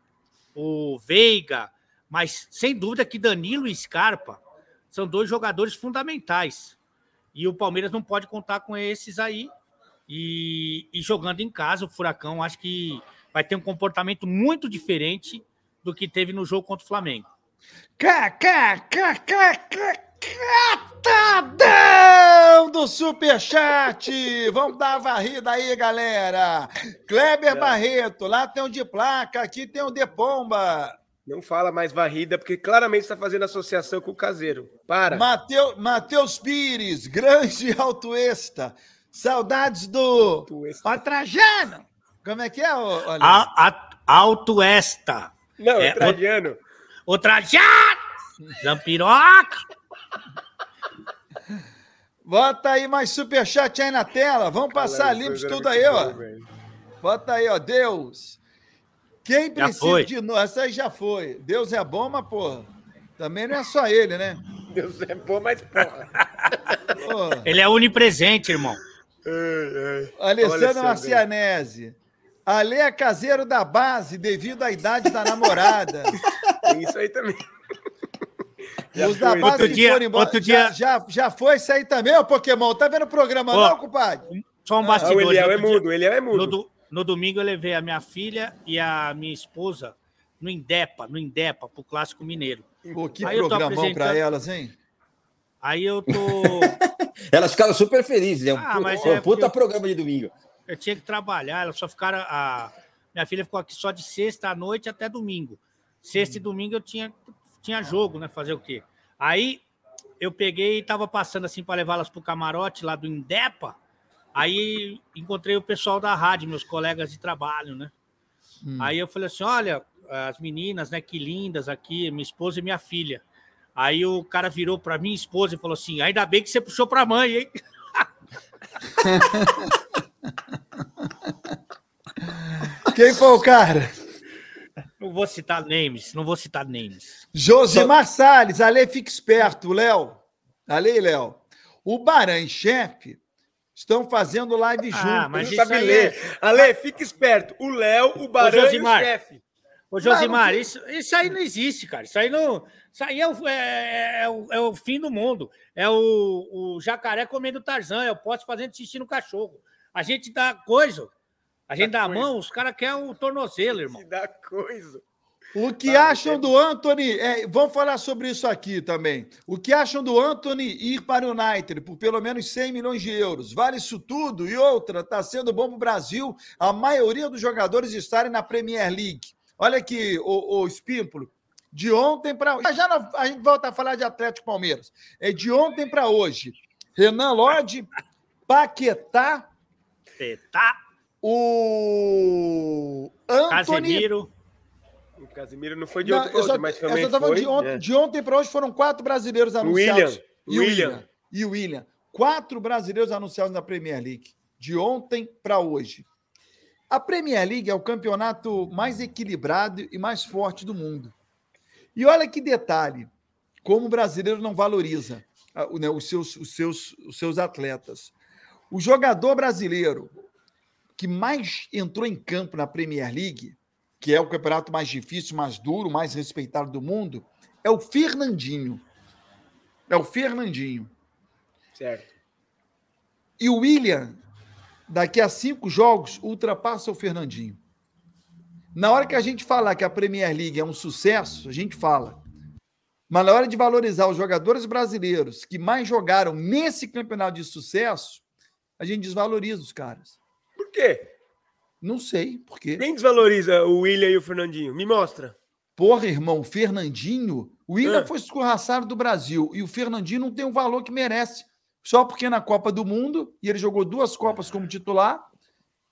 S2: o Veiga, mas sem dúvida que Danilo e Scarpa são dois jogadores fundamentais. E o Palmeiras não pode contar com esses aí. E, e jogando em casa, o Furacão acho que vai ter um comportamento muito diferente do que teve no jogo contra o Flamengo.
S4: Catadão do Superchat! Vamos dar a varrida aí, galera! Kleber Barreto, lá tem um de placa, aqui tem um de pomba.
S3: Não fala mais varrida, porque claramente está fazendo associação com o caseiro. Para.
S4: Mateu, Matheus Pires, grande Altoesta. Saudades do
S3: Altoesta.
S4: Ó, Trajano. Como é que é, ô, olha?
S2: A, a, alto esta.
S3: Não, é,
S2: É,
S3: Trajano.
S2: O Trajano! Zampiroca!
S4: Bota aí mais superchat aí na tela. Vamos passar
S3: Galera,
S4: limpo tudo aí,
S3: bom,
S4: ó.
S3: velho.
S4: Bota aí, ó. Deus. Quem precisa de novo? Essa aí já foi. Deus é bom, mas, porra. Também não é só ele, né?
S3: Deus é bom, mas porra.
S4: Porra.
S2: Ele é onipresente, irmão.
S3: Ai. Olha
S4: Alessandro Marcianese. Ale é caseiro da base devido à idade da namorada.
S3: Tem isso aí também. Já
S4: Os da
S3: foi.
S4: base
S2: Outro
S4: que
S2: dia-
S4: foram embora.
S2: outro
S4: já,
S2: dia-
S4: já, já foi isso aí também, ô Pokémon? Tá vendo o programa, não, compadre?
S2: Só um
S3: Ah, o
S2: bastidor.
S3: Eliel é
S2: Outro dia-
S3: mudo, o Eliel é
S2: No,
S3: mudo.
S2: do- no domingo eu levei a minha filha e a minha esposa no Indepa, no Indepa, pro Clássico Mineiro.
S4: Pô, que
S2: Aí
S4: programão pra
S2: apresentando-
S4: elas, hein?
S2: Aí eu tô.
S1: Elas ficaram super felizes. É um,
S2: Ah,
S1: pu-
S2: mas
S1: um
S2: é
S1: puta programa de domingo.
S2: eu tinha que trabalhar, elas só ficaram. A... Minha filha ficou aqui só de sexta à noite até domingo. Sexta e domingo eu tinha, tinha jogo, né? Fazer o quê? Aí eu peguei e tava passando assim para levá-las pro camarote lá do Indepa. Aí encontrei o pessoal da rádio, meus colegas de trabalho, né?
S4: Hum.
S2: Aí eu falei assim: olha, as meninas, né? Que lindas aqui, minha esposa e minha filha. Aí o cara virou para minha esposa e falou assim: ainda bem que você puxou para mãe, hein?
S4: Quem foi o cara?
S2: Não vou citar names, não vou citar names.
S4: Josimar Salles, Ale, fique esperto, Léo. Ale e Léo. O Baran e chefe estão fazendo live junto.
S2: Ah, mas isso
S3: sabe
S2: aí
S3: ler. Ale, fica esperto. O Léo, o Barão e o chefe.
S2: Ô, Josimar,
S4: Não, não
S2: isso, isso aí não existe, cara. Isso aí não. Isso aí é o, é, é o, é o fim do mundo. É o, o jacaré comendo Tarzan, é o poste fazendo xixi no cachorro. A gente dá coisa, a gente dá a
S3: coisa.
S2: mão, os caras querem o tornozelo, irmão.
S3: Se dá coisa.
S4: O que ah, acham do Anthony? É, vamos falar sobre isso aqui também. O que acham do Anthony ir para o United por pelo menos 100 milhões de euros? Vale isso tudo? E outra, está sendo bom para o Brasil a maioria dos jogadores estarem na Premier League. Olha aqui, o, o Espímpolo. De ontem para Já não, a gente volta a falar de Atlético Palmeiras. É de ontem para hoje. Renan Lodge, Paquetá.
S2: Paquetá.
S4: O
S2: Anthony. Casemiro.
S3: O Casemiro não foi de não, ontem, só, mas também foi.
S4: De ontem, é. de ontem para hoje foram quatro brasileiros anunciados.
S3: William. E o William.
S4: William. E o William. Quatro brasileiros anunciados na Premier League. De ontem para hoje. A Premier League é o campeonato mais equilibrado e mais forte do mundo. E olha que detalhe, como o brasileiro não valoriza ah, né, os, seus, os, seus, os seus atletas. O jogador brasileiro que mais entrou em campo na Premier League que é o campeonato mais difícil, mais duro, mais respeitado do mundo, é o Fernandinho. É o Fernandinho.
S3: Certo.
S4: E o William, daqui a cinco jogos, ultrapassa o Fernandinho. Na hora que a gente falar que a Premier League é um sucesso, a gente fala. Mas na hora de valorizar os jogadores brasileiros que mais jogaram nesse campeonato de sucesso, a gente desvaloriza os caras.
S3: Por quê?
S4: Não sei, por quê?
S3: Quem desvaloriza o William e o Fernandinho? Me mostra.
S4: Porra, irmão, Fernandinho. O William ah. foi escorraçado do Brasil e o Fernandinho não tem o valor que merece. Só porque na Copa do Mundo, e ele jogou duas Copas como titular,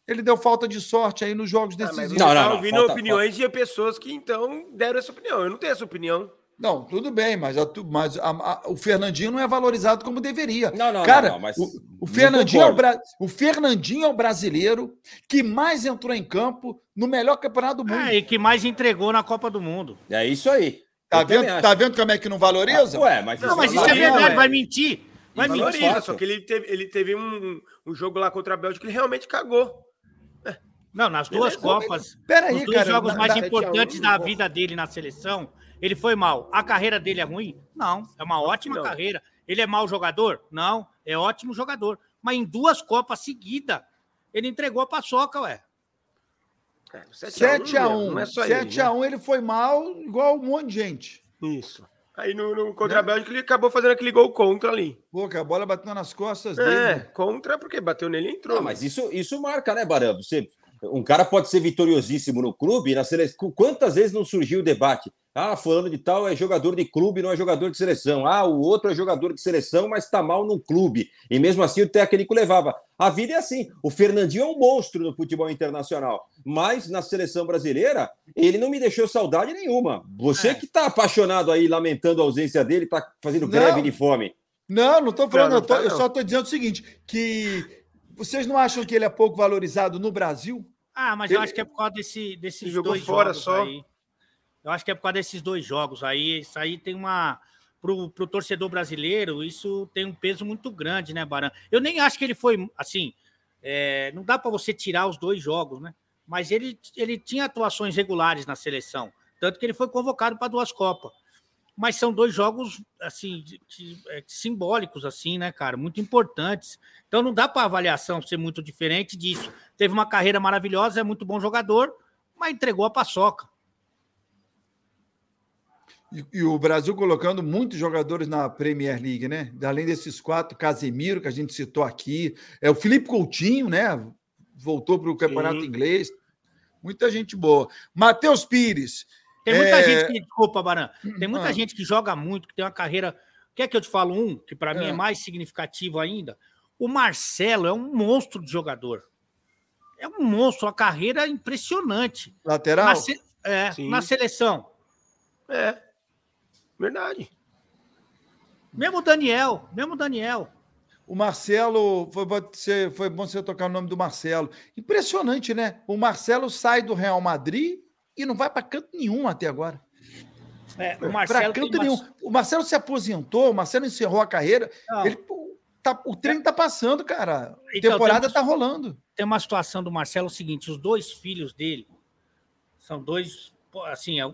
S4: ele deu falta de sorte aí nos jogos ah, decisivos.
S3: Ah, não, não, não, ouvindo falta, opiniões falta. de pessoas que então deram essa opinião. Eu não tenho essa opinião.
S4: Não, tudo bem, mas, a, mas a, a, o Fernandinho não é valorizado como deveria.
S3: Não, não,
S4: Cara,
S3: não, mas
S4: o, o Fernandinho é o, Bra... o, Fernandinho é o brasileiro que mais entrou em campo no melhor campeonato do mundo. É,
S2: e que mais entregou na Copa do Mundo.
S3: É isso aí.
S4: Tá vendo, tá vendo como é que não valoriza? Ah,
S2: ué, mas não, mas isso é verdade, vai mentir. Vai
S3: valoriza, mentir. Só que ele teve, ele teve um, um jogo lá contra a Bélgica que ele realmente cagou.
S2: Não, nas duas Copas,
S4: Peraí,
S2: os dois cara, jogos mais importantes da vida dele na seleção, ele foi mal. A carreira dele é ruim? Não, é uma ótima carreira. Ele é mau jogador? Não, é ótimo jogador. Mas em duas Copas seguidas, ele entregou a paçoca, ué.
S4: 7x1. É 7x1 ele, né? ele foi mal, igual um monte de gente.
S3: Isso. Aí no, no contra a né? Bélgica ele acabou fazendo aquele gol contra ali.
S4: Pô, que a bola bateu nas costas
S3: é, dele. É, contra porque bateu nele e entrou. Não,
S1: mas isso, isso marca, né, Barão? Você, um cara pode ser vitoriosíssimo no clube, na seleção. Quantas vezes não surgiu o debate? Ah, fulano de tal é jogador de clube, não é jogador de seleção. Ah, o outro é jogador de seleção, mas está mal no clube. E mesmo assim o técnico levava. A vida é assim. O Fernandinho é um monstro no futebol internacional, mas na seleção brasileira ele não me deixou saudade nenhuma. Você é. que está apaixonado aí, lamentando a ausência dele, está fazendo greve de fome.
S4: Não, não estou falando. Não, não eu, tô, tá, eu só estou dizendo o seguinte: que vocês não acham que ele é pouco valorizado no Brasil?
S2: Ah, mas ele... eu acho que é por causa desse, desses dois fora jogos só. aí. Eu acho que é por causa desses dois jogos aí. Isso aí tem uma. Para o torcedor brasileiro, isso tem um peso muito grande, né, Baran? Eu nem acho que ele foi assim. É, não dá para você tirar os dois jogos, né? Mas ele, ele tinha atuações regulares na seleção. Tanto que ele foi convocado para duas Copas. Mas são dois jogos, assim, de, de, é, simbólicos, assim, né, cara? Muito importantes. Então não dá para a avaliação ser muito diferente disso. Teve uma carreira maravilhosa, é muito bom jogador, mas entregou a paçoca.
S4: E, e, o Brasil colocando muitos jogadores na Premier League, né? Além desses quatro, Casemiro, que a gente citou aqui, é o Felipe Coutinho, né? Voltou para o Campeonato Sim. Inglês. Muita gente boa. Matheus Pires.
S2: Tem muita é... gente que, desculpa, Baran, tem muita ah. gente que joga muito, que tem uma carreira. Quer que eu te falo um, que para é. mim é mais significativo ainda? O Marcelo é um monstro de jogador. É um monstro, uma carreira impressionante.
S4: Lateral?
S2: Na, se... é, na seleção.
S3: É. Verdade.
S2: Mesmo o Daniel, mesmo o Daniel.
S4: O Marcelo, foi, foi bom você tocar o nome do Marcelo. Impressionante, né? O Marcelo sai do Real Madrid e não vai para canto nenhum até agora.
S2: É, o Marcelo
S4: canto nenhum. Uma... O Marcelo se aposentou, o Marcelo encerrou a carreira. Ele, tá, o trem tá passando, cara. A então, temporada uma, tá rolando.
S2: Tem uma situação do Marcelo é o seguinte: os dois filhos dele são dois, assim, é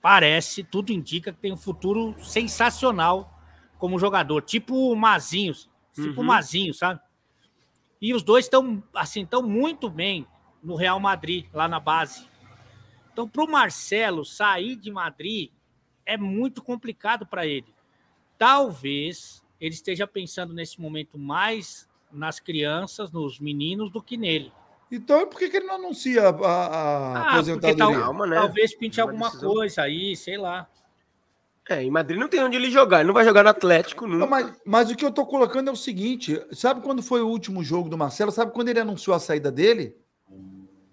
S2: parece, tudo indica que tem um futuro sensacional como jogador, tipo o Mazinho, tipo o uhum. Mazinho, sabe? E os dois estão assim, estão muito bem no Real Madrid, lá na base. Então, para o Marcelo sair de Madrid é muito complicado para ele. Talvez ele esteja pensando nesse momento mais nas crianças, nos meninos, do que nele.
S4: Então, por que, que ele não anuncia a, a
S2: Ah,
S4: aposentadoria?
S2: tal-
S3: Calma, né?
S2: Talvez pinte
S3: uma
S2: alguma
S3: decisão.
S2: coisa aí, sei lá.
S3: É, em Madrid não tem onde ele jogar. Ele não vai jogar no Atlético
S4: Não,
S3: nunca.
S4: mas, mas o que eu tô colocando é o seguinte: sabe quando foi o último jogo do Marcelo? Sabe quando ele anunciou a saída dele?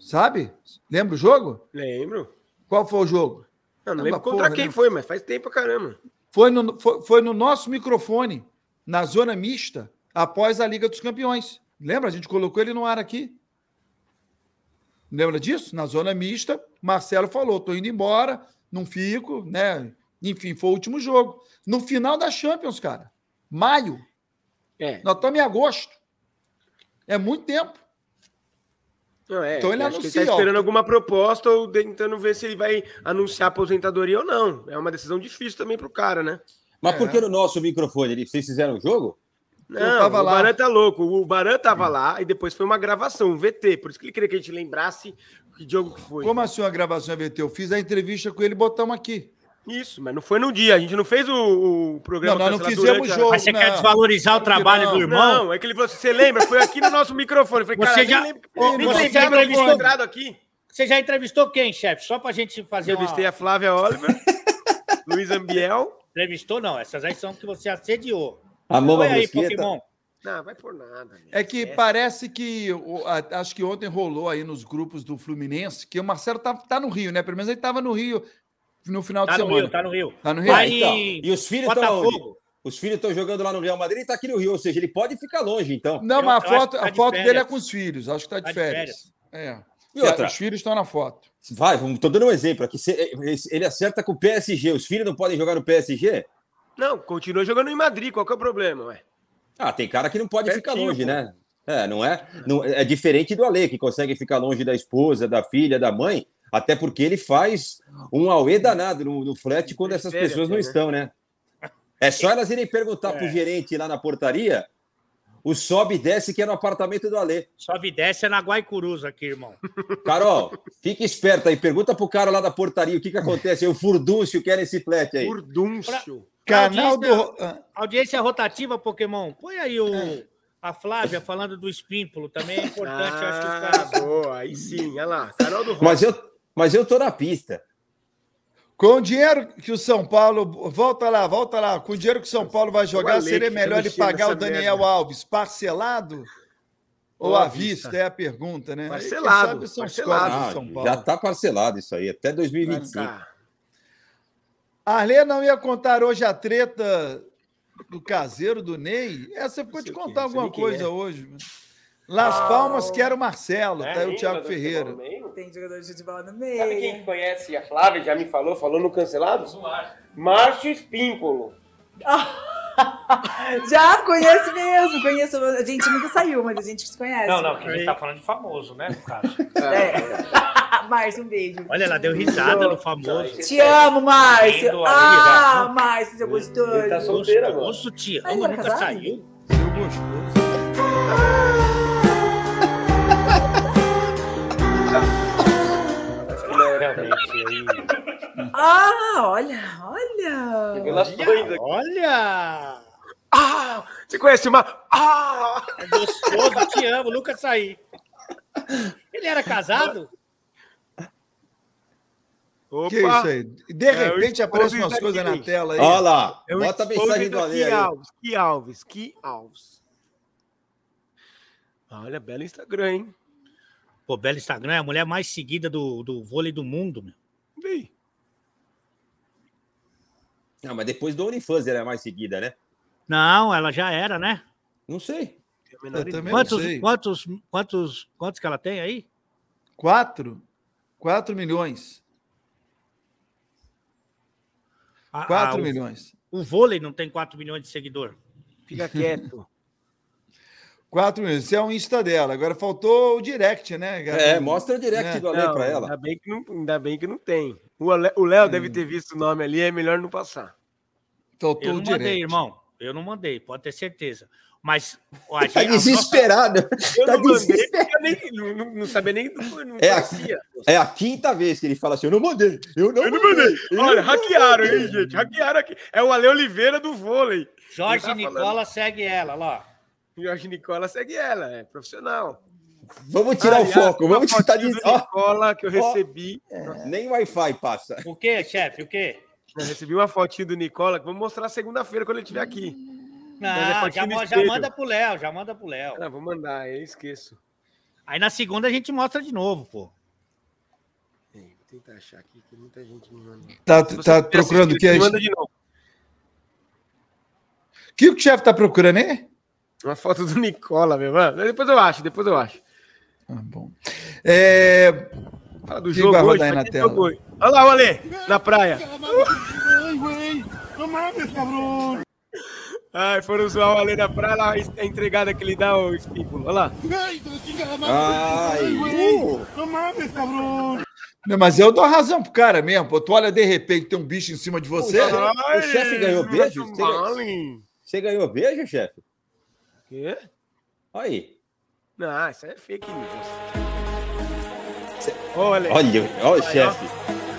S4: Sabe? Lembra o jogo?
S3: Lembro.
S4: Qual foi o jogo?
S3: Não, lembro contra
S4: porra,
S3: quem
S4: né?
S3: foi, mas faz tempo pra caramba.
S4: Foi no, foi, foi no nosso microfone, na zona mista, após a Liga dos Campeões. Lembra? A gente colocou ele no ar aqui. Lembra disso? Na zona mista, Marcelo falou: tô indo embora, não fico, né? Enfim, foi o último jogo. No final da Champions, cara. Maio.
S3: É.
S4: Nós estamos em agosto. É muito tempo.
S3: Não, é.
S4: Então ele anuncia,
S3: ele tá
S4: ó.
S3: esperando alguma proposta ou tentando ver se ele vai anunciar aposentadoria ou não. É uma decisão difícil também pro cara, né?
S1: Mas
S4: É.
S1: por que no nosso microfone? Ele- Vocês fizeram o jogo?
S3: Não,
S4: tava
S3: o
S4: lá.
S3: Baran tá louco. O Baran tava lá e depois foi uma gravação, um VT. Por isso que ele queria que a gente lembrasse que jogo que foi.
S4: Como assim uma gravação VT? Eu fiz a entrevista com ele e botamos aqui.
S3: Isso, mas não foi no dia. A gente não fez o, o programa.
S4: Não, nós não fizemos jogo.
S2: Mas você
S4: não.
S2: quer desvalorizar o trabalho
S4: não.
S2: do irmão?
S3: Não, é que ele falou assim: você lembra? Foi aqui no nosso microfone. Eu falei,
S2: Você
S3: cara,
S2: já-
S3: nem,
S2: Ô,
S3: nem
S2: você já
S3: eu
S2: entrevistou-
S3: aqui.
S2: Você já entrevistou quem, chefe? Só pra gente fazer uma...
S3: Entrevistei a Flávia Oliver, Luiz Ambiel.
S2: Entrevistou, não. Essas aí são que você assediou.
S1: A Mama
S2: Foi aí,
S1: Mosqueta?
S2: Pokémon.
S3: Não, vai por nada.
S4: É que
S3: Esquece.
S4: parece que, acho que ontem rolou aí nos grupos do Fluminense, que o Marcelo tá, tá no Rio, né? Pelo menos ele estava no Rio no final
S2: Tá
S4: de
S2: no
S4: semana.
S2: Rio, tá no Rio.
S4: Tá no Rio?
S2: Vai
S1: Ah, então.
S2: em
S1: E os filhos estão. Os filhos estão jogando lá no Real Madrid e tá aqui no Rio, ou seja, ele pode ficar longe, então.
S4: Não,
S2: Eu-
S4: mas a foto,
S2: tá
S4: a
S2: de
S4: foto dele é com os filhos. Acho que tá de
S2: Tá de
S4: férias. É.
S1: E outra?
S4: Os filhos estão na foto.
S1: Vai, vamos- tô dando um exemplo aqui. Se- Ele acerta com o PSG, os filhos não podem jogar no PSG?
S3: Não, continua jogando em Madrid. Qual que é o problema, ué?
S1: Ah, tem cara que não pode ficar
S3: Pertinho,
S1: longe,
S3: pô.
S1: né? É, não é? Não, é diferente do Ale, que consegue ficar longe da esposa, da filha, da mãe, até porque ele faz um auê danado no, no flat quando essas pessoas não estão, né? É só elas irem perguntar pro gerente lá na portaria o sobe e desce que é no apartamento do Ale.
S2: Sobe e desce é na Guaicurus aqui, irmão.
S1: Carol, fica esperta aí, pergunta pro cara lá da portaria o que que acontece o furdúncio que é nesse flat aí.
S3: Furdúncio.
S4: Canal do.
S2: audiência-
S4: ah,
S2: Audiência rotativa, Pokémon. Põe aí o, a Flávia falando do espímpulo. Também é importante, eu acho que os
S3: Ah,
S2: caras.
S3: boa. Aí sim, olha lá. Canal do Rock.
S1: Mas eu, mas eu tô na pista.
S4: Com o dinheiro que o São Paulo. Volta lá, volta lá. Com o dinheiro que o São Paulo vai jogar, seria
S3: tá
S4: melhor ele pagar o Daniel
S3: merda.
S4: Alves parcelado ou à vista?
S3: vista?
S4: É a pergunta, né?
S3: Parcelado,
S4: sabe são
S3: parcelado.
S4: do
S1: Ah,
S4: São Paulo.
S1: já tá parcelado isso aí, até 2025.
S3: Ah,
S4: Arlê não ia contar hoje a treta do caseiro do Ney? Essa ficou
S3: Não
S4: de
S3: sei
S4: contar alguma coisa
S3: é.
S4: hoje. Las Palmas, que era o Marcelo, tá aí o Thiago Ferreira.
S6: Tem jogador de futebol no
S3: Sabe
S6: meio.
S3: quem conhece a Flávia? Já me falou, falou no cancelado? Márcio Espímpolo.
S6: Já conheço mesmo, conheço. A gente nunca saiu, mas a gente se conhece.
S2: Não, não, que a gente tá falando de famoso, né, no caso.
S6: É. Márcio, um beijo.
S2: Olha, ela deu risada no famoso.
S6: Te amo, Márcio. Ah. Márcio, seu gostoso.
S3: Ele tá solteiro agora.
S2: Gostoso, te amo, nunca
S6: casado?
S2: saiu.
S4: Seu gostoso.
S2: Realmente, aí.
S6: Ah, olha, olha.
S3: Revelações aqui.
S2: Olha!
S3: Ah! Você conhece uma. Ah!
S2: É gostoso, te amo, nunca saí. Ele era casado?
S3: Opa!
S4: Que isso aí? De
S3: É,
S4: repente
S3: esposo
S4: aparecem umas coisas na tela aí.
S1: Olha lá,
S3: É
S1: bota a mensagem do Ale aí.
S3: Alves, que Alves, que Alves. Olha, belo Instagram, hein?
S2: Pô, belo Instagram, é a mulher mais seguida do, do vôlei do mundo, meu.
S3: Vem.
S1: Não, mas depois do OnlyFans ela é mais seguida, né?
S2: Não, ela já era, né?
S1: Não sei.
S2: Quantos,
S4: sei.
S2: quantos, quantos, quantos que ela tem aí?
S4: Quatro? Quatro milhões.
S2: A-
S4: Quatro
S2: a- o-
S4: milhões.
S2: O vôlei não tem 4 milhões de seguidor.
S3: Fica quieto.
S4: Quatro milhões. Esse é o Insta dela. Agora faltou o direct, né?
S1: É, mostra o direct
S4: né?
S1: do Ale
S3: Não,
S1: pra ela.
S3: Ainda bem que não, ainda bem que não tem. O Léo
S4: Hum.
S3: deve ter visto o nome ali, é melhor não passar.
S4: Faltou
S2: Eu não
S4: direct.
S2: mandei, irmão. Eu não mandei, pode ter certeza. Mas ó,
S1: Tá
S2: a nossa-
S1: desesperado.
S3: Eu
S1: Tá
S3: não mandei
S1: desesperado.
S3: porque eu nem, não, não- não sabia nem. Não
S1: É a-. É a quinta vez que ele fala assim: eu não mandei, eu não, mandei. eu
S3: Olha,
S1: não
S3: hackearam,
S1: mandei."
S3: hein, gente? Hackearam aqui. É o Ale Oliveira do vôlei.
S2: Jorge
S3: Tá falando.
S2: Nicola segue ela, lá.
S3: Jorge Nicola segue ela, é profissional.
S1: Vamos tirar
S3: Aliás,
S1: o foco, vamos tentar
S3: do
S1: Ó,
S3: Nicola que eu recebi.
S1: nem Wi-Fi passa.
S2: O quê, chefe? O quê?
S3: Eu recebi uma fotinho do Nicola que vamos mostrar segunda-feira quando ele estiver aqui. É fotinho
S2: já, já manda pro Léo, já manda pro Léo.
S3: Ah, vou mandar, eu esqueço.
S2: Aí na segunda a gente mostra de novo, pô.
S3: Ei, Vou tentar achar aqui, que muita gente me manda.
S4: Tá, tá procurando o que?
S3: me
S4: O
S3: Manda de novo.
S4: que o chefe tá procurando aí?
S3: Uma foto do Nicola, meu mano. Depois eu acho, depois eu acho.
S4: Ah, bom. É,
S3: Fala do
S4: Que
S3: jogo
S4: vai rodar
S3: hoje,
S4: aí na tela?
S3: jogo hoje. Olha lá o Ale, na praia. Ai, foram zoar o Ale na praia, lá a entregada que ele dá ao espículo. Olha lá.
S1: Ai, uh,
S4: não, mas eu dou razão pro cara mesmo. Pô, tu olha de repente tem um bicho em cima de você.
S1: o chefe ganhou beijo? Você ganhou beijo, chefe?
S3: Quê?
S1: Aí.
S3: Não, isso aí é fake news. Olha,
S1: Olha, olha o chefe.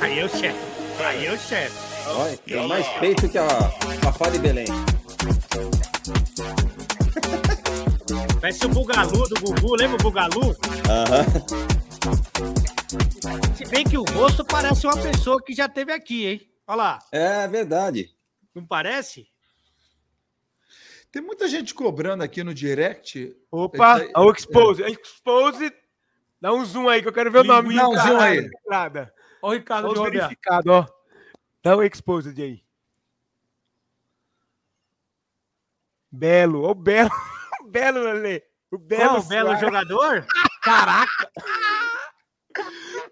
S2: Aí eu, chefe. Aí eu, chefe.
S1: Olha, tem mais peito que a Fafá de Belém.
S2: Parece o Bugalu do Gugu, lembra o Bugalu?
S1: Aham.
S2: Se bem que o rosto parece uma pessoa que já teve aqui, hein? Olha lá,
S1: É verdade.
S2: não parece?
S4: Tem muita gente cobrando aqui no direct.
S3: Opa,
S4: aí-
S3: olha o Expose. Expose. Dá um zoom aí que eu quero ver o nome
S4: Dá um zoom aí.
S3: Olha
S2: o Ricardo
S3: os
S2: de Roberto.
S3: verificados, ó. Dá um Exposed aí. Belo, ó o Belo. O Belo, Ale. O Belo.
S2: Qual, o belo jogador? Caraca!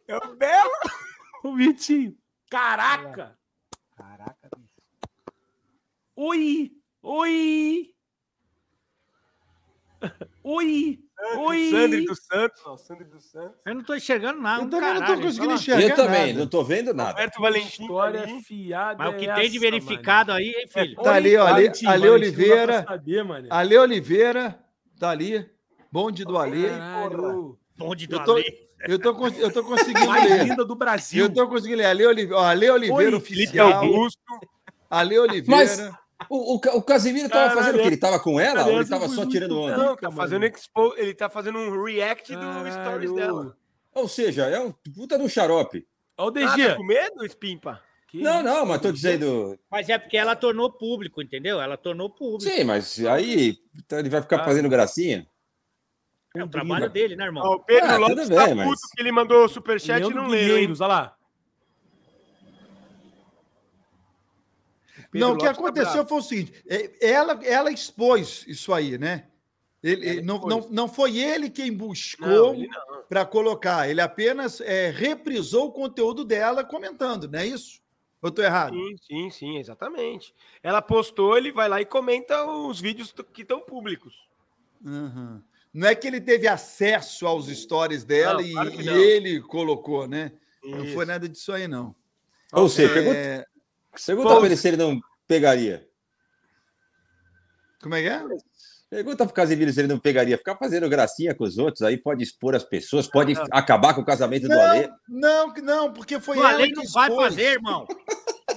S3: É o Belo.
S2: O Vitinho. Caraca!
S3: Caraca, bicho.
S2: Oi! Oi! Oi! Oi!
S3: Sandri dos Santos. Ó, Sandri dos Santos.
S2: Eu não tô enxergando nada.
S4: Eu
S2: um
S4: também não tô
S2: caralho,
S4: conseguindo enxergar.
S1: Eu também,
S4: nada.
S1: não tô vendo nada.
S3: Roberto Valentim.
S7: História
S3: ali.
S7: fiada.
S2: Mas o que
S7: é
S2: tem de
S7: essa,
S2: verificado aí, hein, filho?
S4: Tá ali, ó, Ale, Ale
S7: Valentim,
S4: Oliveira.
S7: Saber, mano.
S4: Ale Oliveira, tá ali. Bonde do Ale.
S7: Caralho.
S2: Bonde do
S4: Eu tô,
S2: Ale.
S4: eu tô, eu tô conseguindo
S7: Mais
S4: ler.
S7: linda do Brasil.
S4: Eu tô conseguindo ler. Ale Oliveira, ó, Ale Oliveira
S3: Oi, Felipe
S4: oficial.
S3: Augusto.
S4: Ale Oliveira.
S1: O, o, o Casimiro tava
S3: Caralho,
S1: fazendo o quê? Ele tava com ela ou ele tava só tirando onda?
S3: Não, tá fazendo expo... ele tá fazendo um react do
S7: Caralho.
S3: stories dela.
S1: Ou seja, é um puta do xarope.
S7: Ó o
S3: Ah,
S7: DG.
S3: tá com medo, Espimpa?
S7: Que
S1: Não,
S7: isso,
S1: não, mas tô dizendo.
S2: Mas é porque ela tornou público, entendeu? Ela tornou público.
S1: Sim, mas aí então ele vai ficar
S7: Ah.
S1: fazendo gracinha?
S2: É o trabalho dele, né, irmão?
S3: Ó, o Pedro
S1: Ah,
S3: Lopes tá
S1: bem,
S3: puto
S1: mas-
S3: que ele mandou o superchat e
S7: Leandro
S3: não leu, hein?
S7: Olha lá.
S3: Pedro
S4: não, o que
S3: Lopes tá
S4: aconteceu
S3: bravo.
S4: foi o seguinte: é, ela, ela expôs isso aí, né? Ele,
S3: Ela
S4: não, não, não foi ele quem
S3: Não,
S4: buscou
S3: ele não.
S4: para colocar, ele apenas é, reprisou o conteúdo dela comentando, não é isso? Eu tô errado?
S3: Sim, sim, sim, exatamente. Ela postou, ele vai lá e comenta os vídeos que estão públicos.
S4: Uhum. Não é que ele teve acesso aos stories dela
S3: Não,
S4: e,
S3: claro
S4: e
S3: não.
S4: ele colocou, né? Não
S3: Isso.
S4: foi nada disso aí, não.
S1: Ou seja, pergunta,
S4: É,
S1: pergunta pra ele se ele não pegaria.
S4: como é que é?
S1: Pergunta pro Casimiro se ele não pegaria. Ficar fazendo gracinha com os outros aí pode expor as pessoas, pode acabar com o casamento do Alê.
S4: Não, não, não, porque foi
S2: O
S4: ela
S2: Ale
S4: que
S2: não vai fazer, irmão.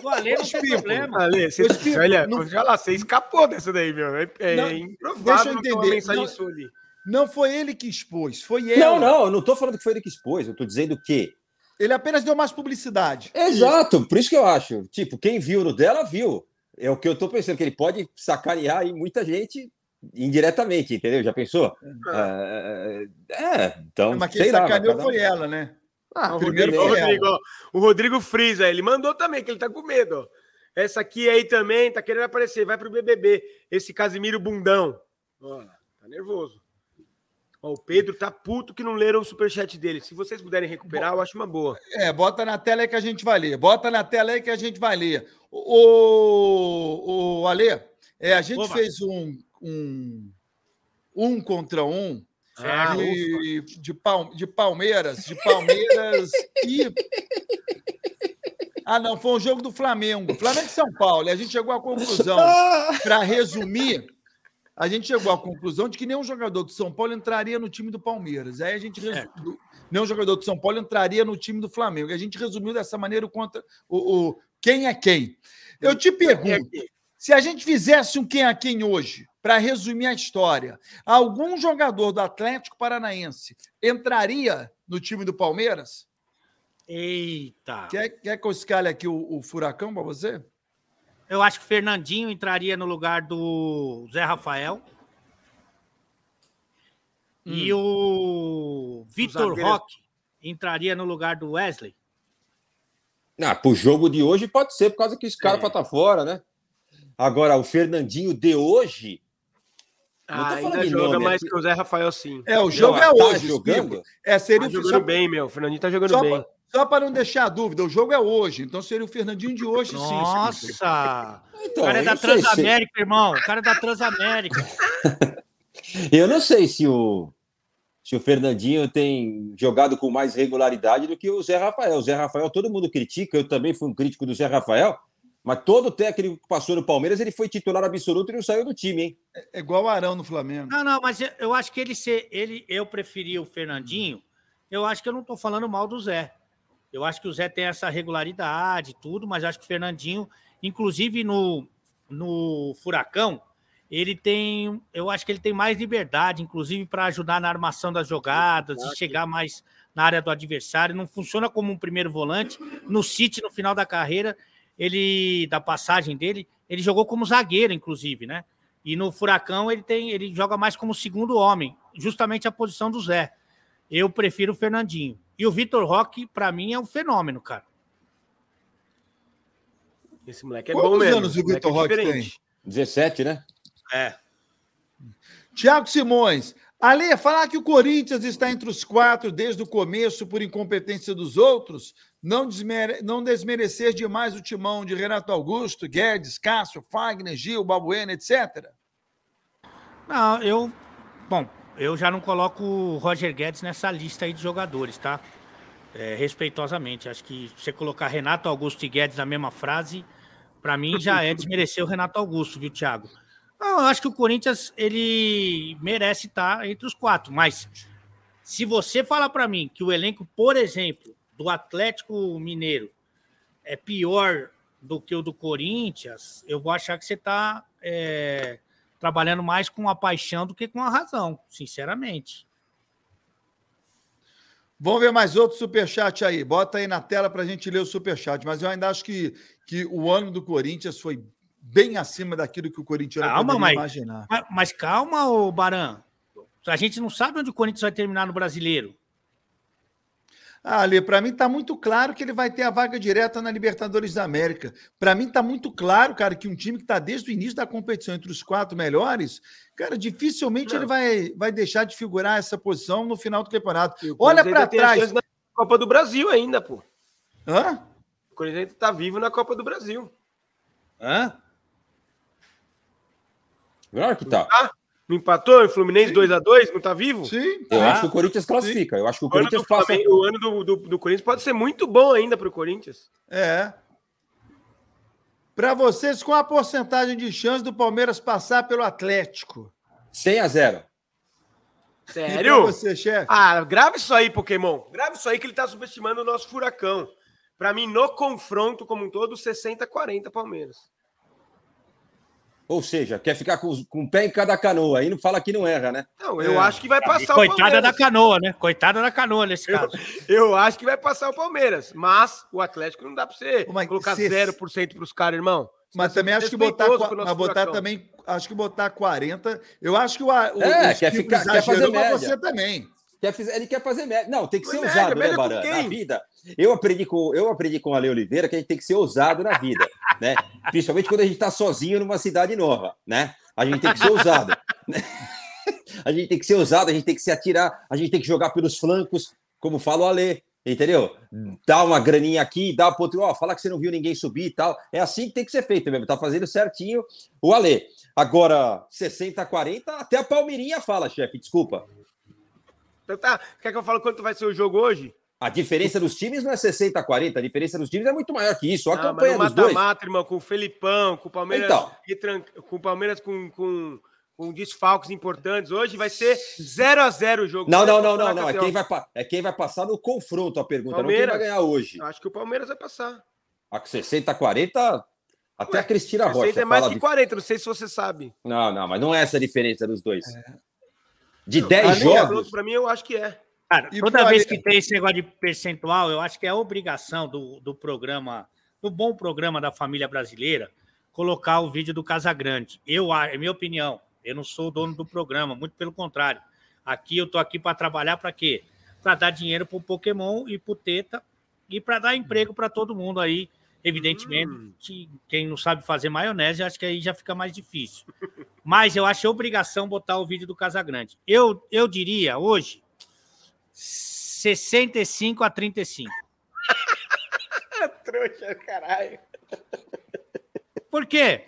S2: Do Ale não tem problema.
S3: Ale, você, olha,
S4: não-
S3: já lá, você escapou dessa daí, meu. É, é
S4: Não,
S3: improvável
S4: deixa eu
S3: não
S4: entender, não-
S3: sua ali.
S4: Não foi ele que expôs, foi ela.
S1: Não, não, eu não tô falando que foi ele que expôs, eu tô dizendo que.
S4: Ele apenas deu mais publicidade.
S1: Exato, por isso que eu acho. Tipo, quem viu no dela, viu. É o que eu tô pensando, que ele pode sacanear aí muita gente indiretamente, entendeu? Já pensou? É, é, então,
S4: Mas quem
S1: lá.
S4: sacaneou
S1: cada um.
S4: foi ela, né?
S3: Ah, o
S4: primeiro
S3: Rodrigo,
S4: foi
S3: o Rodrigo, ó, o Rodrigo Frisa, ele mandou também, que ele tá com medo. ó. Essa aqui aí também tá querendo aparecer, vai pro BBB. Esse Casimiro Bundão. Ó, tá nervoso. Ó, o Pedro tá puto que não leram o superchat dele. Se vocês puderem recuperar, eu acho uma boa.
S4: É, bota na tela aí que a gente vai ler. Bota na tela aí que a gente vai ler. O, o Ale, é, a gente fez um, um um contra um
S3: Ah,
S4: de, de, Pal- de Palmeiras, de Palmeiras e. Ah, não, foi um jogo do Flamengo. Flamengo e São Paulo. E a gente chegou à conclusão, para resumir, a gente chegou à conclusão de que nenhum jogador do São Paulo entraria no time do Palmeiras. Aí a gente resu- do- nenhum jogador do São Paulo entraria no time do Flamengo. A gente resumiu dessa maneira o, contra, o, o quem é quem. Eu te pergunto, se a gente fizesse um quem é quem hoje, para resumir a história, algum jogador do Atlético Paranaense entraria no time do Palmeiras?
S2: Eita.
S4: Quer, quer que eu escale aqui o, o furacão para você?
S2: Eu acho que o Fernandinho entraria no lugar do Zé Rafael. E o Vitor
S3: zagueiro.
S2: Roque entraria no lugar do Wesley.
S1: Ah, pro jogo de hoje pode ser, por causa que esse cara
S3: É.
S1: vai estar fora, né? Agora, o Fernandinho de hoje. Não tô
S3: Ah,
S1: falando
S3: ainda
S1: de
S3: joga
S1: nome
S3: mais
S1: aqui.
S3: que o Zé Rafael, sim.
S4: É, o jogo
S1: Não,
S4: é
S1: tá
S4: hoje.
S1: jogando?
S4: É, seria
S3: Tá
S4: o
S3: jogando
S4: só,
S3: bem, meu. O Fernandinho tá jogando
S4: só,
S3: bem.
S4: Só para não deixar a dúvida, o jogo é hoje, então seria o Fernandinho de hoje, sim. Spico.
S2: Nossa!
S1: Então,
S2: o cara é da
S1: sei se-
S2: Transamérica, irmão. O cara é da Transamérica.
S1: Eu não sei se o, se o Fernandinho tem jogado com mais regularidade do que o Zé Rafael. O Zé Rafael, todo mundo critica, eu também fui um crítico do Zé Rafael, mas todo técnico que passou no Palmeiras, ele foi titular absoluto e não saiu do time, hein?
S4: É igual o Arão no Flamengo.
S2: Não, não, mas eu, acho que ele ser. Ele, eu preferi o Fernandinho. Eu acho que eu não tô falando mal do Zé. Eu acho que o Zé tem essa regularidade e tudo, mas acho que o Fernandinho, inclusive no, no Furacão, ele tem. Eu acho que ele tem mais liberdade, inclusive para ajudar na armação das jogadas, e chegar mais na área do adversário. Não funciona como um primeiro volante. No City, no final da carreira, ele, da passagem dele, ele jogou como zagueiro, inclusive, né? E no Furacão ele tem, ele joga mais como segundo homem, justamente a posição do Zé. Eu prefiro o Fernandinho. E o Vitor Roque, para mim, é um fenômeno, cara.
S3: Esse moleque é
S4: Quantos
S3: bom mesmo.
S4: anos o Vitor
S3: é
S4: Roque
S3: diferente.
S1: 17, né?
S2: É.
S4: Tiago Simões. Ale, falar que o Corinthians está entre os quatro desde o começo por incompetência dos outros, não, desmere- não desmerecer demais o timão de Renato Augusto, Guedes, Cássio, Fagner, Gil, Babuena, etc.
S2: Não, eu. Bom, eu já não coloco o Roger Guedes nessa lista aí de jogadores, tá? É, respeitosamente. Acho que você colocar Renato Augusto e Guedes na mesma frase, para mim já é desmerecer o Renato Augusto, viu, Thiago? Não, eu acho que o Corinthians ele merece estar entre os quatro, mas se você falar para mim que o elenco, por exemplo, do Atlético Mineiro é pior do que o do Corinthians, eu vou achar que você está trabalhando mais com a paixão do que com a razão, sinceramente.
S4: Vamos ver mais outro superchat aí. Bota aí na tela para a gente ler o superchat. Mas eu ainda acho que, que o ano do Corinthians foi bem acima daquilo que o Corinthians
S2: Calma, mas-
S4: imaginar.
S2: Mas, mas calma, ô Baran. A gente não sabe onde o Corinthians vai terminar no brasileiro.
S4: Ah, Ale, para mim está muito claro que ele vai ter a vaga direta na Libertadores da América. Para mim está muito claro, cara, que um time que está desde o início da competição entre os quatro melhores, cara, dificilmente
S3: Não.
S4: ele vai, vai deixar de figurar essa posição no final do campeonato.
S3: E
S4: Olha para trás.
S3: na Copa do Brasil ainda, pô.
S4: Hã?
S3: O Corinthians ainda tá vivo na Copa do Brasil.
S2: Hã?
S1: Claro que tá.
S3: Não empatou? O Fluminense 2x2? Não tá vivo?
S4: Sim.
S1: Eu
S2: Ah,
S1: acho que o Corinthians classifica. Eu acho que o
S3: O ano, do,
S1: Corinthians passa.
S3: Flamengo- o ano do, do, do Corinthians pode ser muito bom ainda pro Corinthians.
S4: É. Para vocês, qual a porcentagem de chance do Palmeiras passar pelo Atlético?
S1: 100 a 0.
S4: E pra
S3: Sério?
S4: você, chefe?
S3: Ah, grave isso aí, Pokémon. Grave isso aí que ele tá subestimando o nosso furacão. Pra mim, no confronto como um todo, 60-40 Palmeiras.
S1: Ou seja, quer ficar com, com o pé em cada canoa. Aí não fala que não erra, né?
S3: Não, eu
S4: É.
S3: acho que vai passar o
S2: Coitada da canoa, né? Coitada da canoa nesse
S3: Eu-
S2: caso.
S3: Eu acho que vai passar o Palmeiras. Mas o Atlético não dá pra você
S4: Ô, mas
S3: colocar
S4: se-
S3: 0% pros caras, irmão. Você
S4: Mas também acho que botar, mas botar também, acho que botar 40. Eu acho que o, o,
S1: É, quer ficar- quer fazer média.
S4: você também.
S1: Quer fiz- Ele quer fazer média. Não, tem que ser
S3: Mas
S1: ousado,
S3: média,
S1: né,
S3: média com
S1: Baran?
S3: quem?
S1: Na vida. Eu aprendi com, eu aprendi com a Ale Oliveira que a gente tem que ser ousado na vida, né? Principalmente quando a gente está sozinho numa cidade nova, né? A gente tem que ser ousado. né? A gente tem que ser ousado, a gente tem que se atirar, a gente tem que jogar pelos flancos, como fala o Ale, entendeu? Dá uma graninha aqui, dá pro outro, ó, fala que você não viu ninguém subir e tal. É assim que tem que ser feito mesmo, tá fazendo certinho o Ale. Agora, 60 a 40, até a Palmeirinha fala, chefe, desculpa.
S3: Então tá, quer que eu fale quanto vai ser o jogo hoje?
S1: A diferença dos times não é 60 a 40, a diferença dos times é muito maior que isso. Olha a
S3: Não, mas
S1: campanha
S3: no
S1: dos dois.
S3: mata-mata, irmão, com o Felipão, com o Palmeiras,
S1: Então.
S3: retran- com o Palmeiras com, com, com desfalques importantes. Hoje vai ser 0 a 0 o jogo.
S1: Não, não, não, não, não. É quem, vai, pa- é quem vai passar no confronto a pergunta, não quem
S3: Palmeiras.
S1: vai ganhar hoje.
S3: Acho que o Palmeiras vai passar.
S1: A 60 40, até
S3: Ué,
S1: a Cristina
S3: 60
S1: Rocha
S3: é mais
S1: fala
S3: que
S1: de-
S3: 40, não sei se você sabe.
S1: Não, não, mas não é essa a diferença dos dois.
S3: É.
S1: De
S3: Não,
S1: 10
S3: pra mim,
S1: jogos.
S3: Para mim, eu acho que é.
S2: Cara,
S4: E
S2: toda vez que tem esse negócio de percentual, eu acho que é a obrigação do, do programa, do bom programa da família brasileira, colocar o vídeo do Casagrande. Eu, a- é minha opinião. Eu não sou o dono do programa, muito pelo contrário. Aqui eu tô aqui para trabalhar para quê? Para dar dinheiro pro Pokémon e pro Teta e para dar emprego para todo mundo aí. Evidentemente,
S3: Hum.
S2: que quem não sabe fazer maionese, acho que aí já fica mais difícil. Mas eu acho obrigação botar o vídeo do Casagrande. Eu, eu diria hoje 65 a 35.
S3: Trouxa, caralho.
S2: Por quê?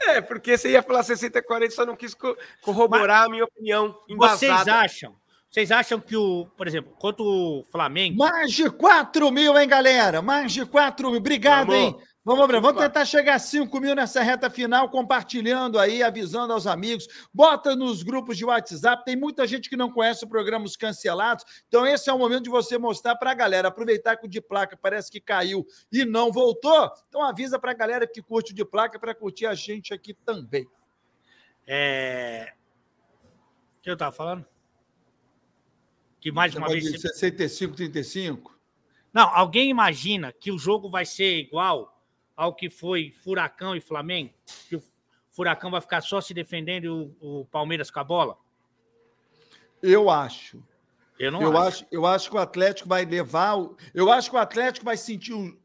S3: É, porque você ia falar 60 a 40, só não quis co- corroborar a minha opinião.
S2: Vocês
S3: embasada.
S2: acham? Vocês acham que o, por exemplo, quanto o Flamengo,
S4: Mais de 4 mil, hein, galera? Mais de 4 mil. Obrigado,
S3: Vamos.
S4: hein? Vamos, Bruno. Vamos tentar chegar a 5 mil nessa reta final, compartilhando aí, avisando aos amigos. Bota nos grupos de WhatsApp. Tem muita gente que não conhece o programa Os Cancelados. Então, esse é o momento de você mostrar para a galera. Aproveitar que o de placa parece que caiu e não voltou. Então, avisa para a galera que curte o de placa para curtir a gente aqui também.
S2: é... O que eu tava falando? Que mais uma vez...
S4: de 65, 35.
S2: Não, alguém imagina que o jogo vai ser igual ao que foi Furacão e Flamengo? Que o Furacão vai ficar só se defendendo e o, o Palmeiras com a bola?
S4: Eu acho.
S2: Eu não
S4: eu
S2: acho.
S4: acho. Eu acho que o Atlético vai levar. O... Eu acho que o Atlético vai sentir. O,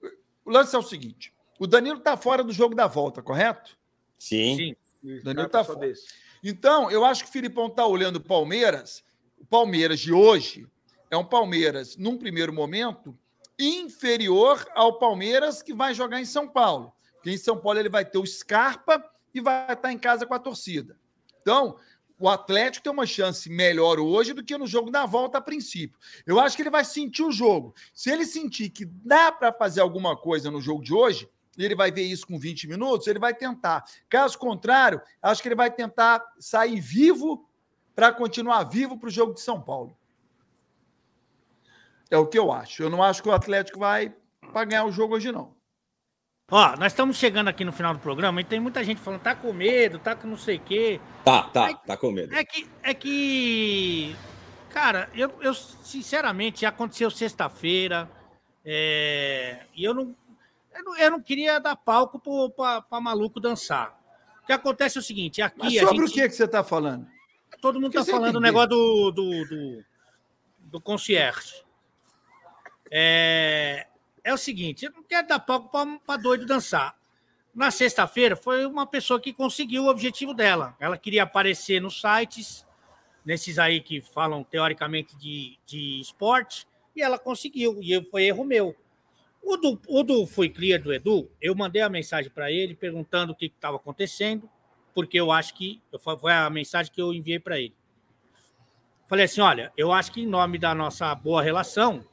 S4: o lance é o seguinte: o Danilo está fora do jogo da volta, correto?
S1: Sim.
S2: Sim.
S4: Danilo
S3: Cara,
S4: tá
S3: só
S4: fora.
S3: desse.
S4: Então, eu acho que o Filipão está olhando o Palmeiras. O Palmeiras de hoje é um Palmeiras, num primeiro momento, inferior ao Palmeiras que vai jogar em São Paulo. Porque em São Paulo ele vai ter o Scarpa e vai estar em casa com a torcida. Então, o Atlético tem uma chance melhor hoje do que no jogo da volta a princípio. Eu acho que ele vai sentir o jogo. Se ele sentir que dá para fazer alguma coisa no jogo de hoje, ele vai ver isso com 20 minutos, ele vai tentar. Caso contrário, acho que ele vai tentar sair vivo para continuar vivo para o jogo de São Paulo. É o que eu acho. Eu não acho que o Atlético vai para ganhar o jogo hoje, não.
S2: Ó, nós estamos chegando aqui no final do programa e tem muita gente falando, tá com medo, tá com não sei o quê.
S1: Tá, tá, tá com medo.
S2: É que, é que, cara, eu, eu sinceramente já aconteceu sexta-feira é, e eu não, eu não, eu não queria dar palco para maluco dançar. O que acontece é o seguinte, aqui
S4: Mas
S2: a
S4: sobre
S2: gente,
S4: o que, que você está falando?
S2: Todo mundo tá
S4: você
S2: falando o negócio do, do, do, do concierge. É, é o seguinte, eu não quero dar palco para doido dançar. Na sexta-feira foi uma pessoa que conseguiu o objetivo dela. Ela queria aparecer nos sites, nesses aí que falam teoricamente de, de esporte, e ela conseguiu, e foi erro meu. O do, o do Fui Clear do Edu, eu mandei a mensagem para ele perguntando o que estava acontecendo, porque eu acho que foi a mensagem que eu enviei para ele. Falei assim: olha, eu acho que em nome da nossa boa relação,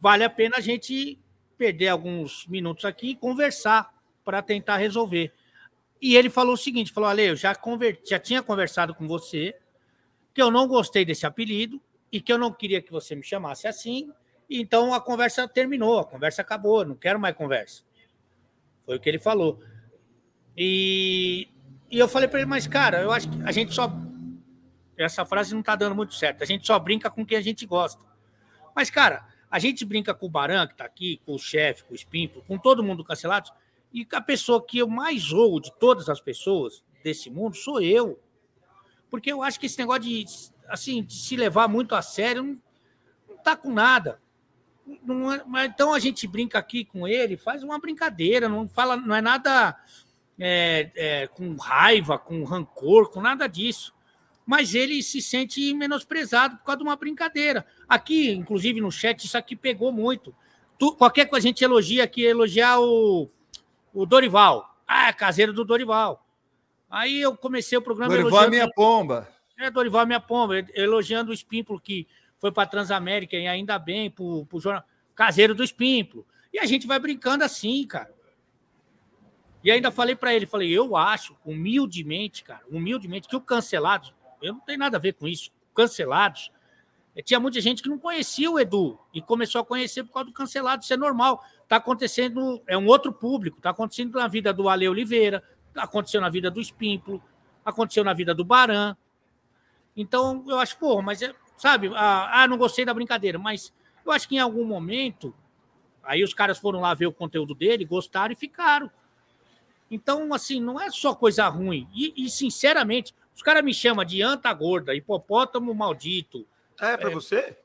S2: vale a pena a gente perder alguns minutos aqui e conversar para tentar resolver. E ele falou o seguinte: falou, Ale, eu já, conver... já tinha conversado com você, que eu não gostei desse apelido e que eu não queria que você me chamasse assim. Então a conversa terminou, a conversa acabou, não quero mais conversa. Foi o que ele falou. E, e eu falei para ele, mas cara, eu acho que a gente só. Essa frase não tá dando muito certo. A gente só brinca com quem a gente gosta. Mas, cara, a gente brinca com o Baran, que tá aqui, com o chefe, com o Espímpolo, com todo mundo cancelado. E a pessoa que eu mais zoo de todas as pessoas desse mundo sou eu. Porque eu acho que esse negócio de, assim, de se levar muito a sério não, não tá com nada. Não é- mas então a gente brinca aqui com ele, faz uma brincadeira, não fala, não é nada é, é, com raiva, com rancor, com nada disso. Mas ele se sente menosprezado por causa de uma brincadeira. Aqui, inclusive no chat, isso aqui pegou muito. Tu- qualquer coisa a gente elogia aqui, elogiar o, o Dorival. Ah, é caseiro do Dorival. Aí eu comecei o programa
S4: Dorival é minha pomba.
S2: é, Dorival é minha pomba, elogiando o Espímpolo, que foi para Transamérica e ainda bem, para o jornal caseiro do Espímpolo. E a gente vai brincando assim, cara. E ainda falei para ele, falei, eu acho, humildemente, cara, humildemente, que o Cancelados, eu não tenho nada a ver com isso, Cancelados, eh, tinha muita gente que não conhecia o Edu e começou a conhecer por causa do Cancelado, isso é normal. Está acontecendo, é um outro público, está acontecendo na vida do Ale Oliveira, aconteceu na vida do Espímpolo, aconteceu na vida do Baran. Então, eu acho, pô, mas, é, sabe, ah, ah, não gostei da brincadeira, mas eu acho que em algum momento, aí os caras foram lá ver o conteúdo dele, gostaram e ficaram. Então, assim, não é só coisa ruim. E, e sinceramente, os caras me chamam de anta gorda, hipopótamo maldito,
S3: é pra você?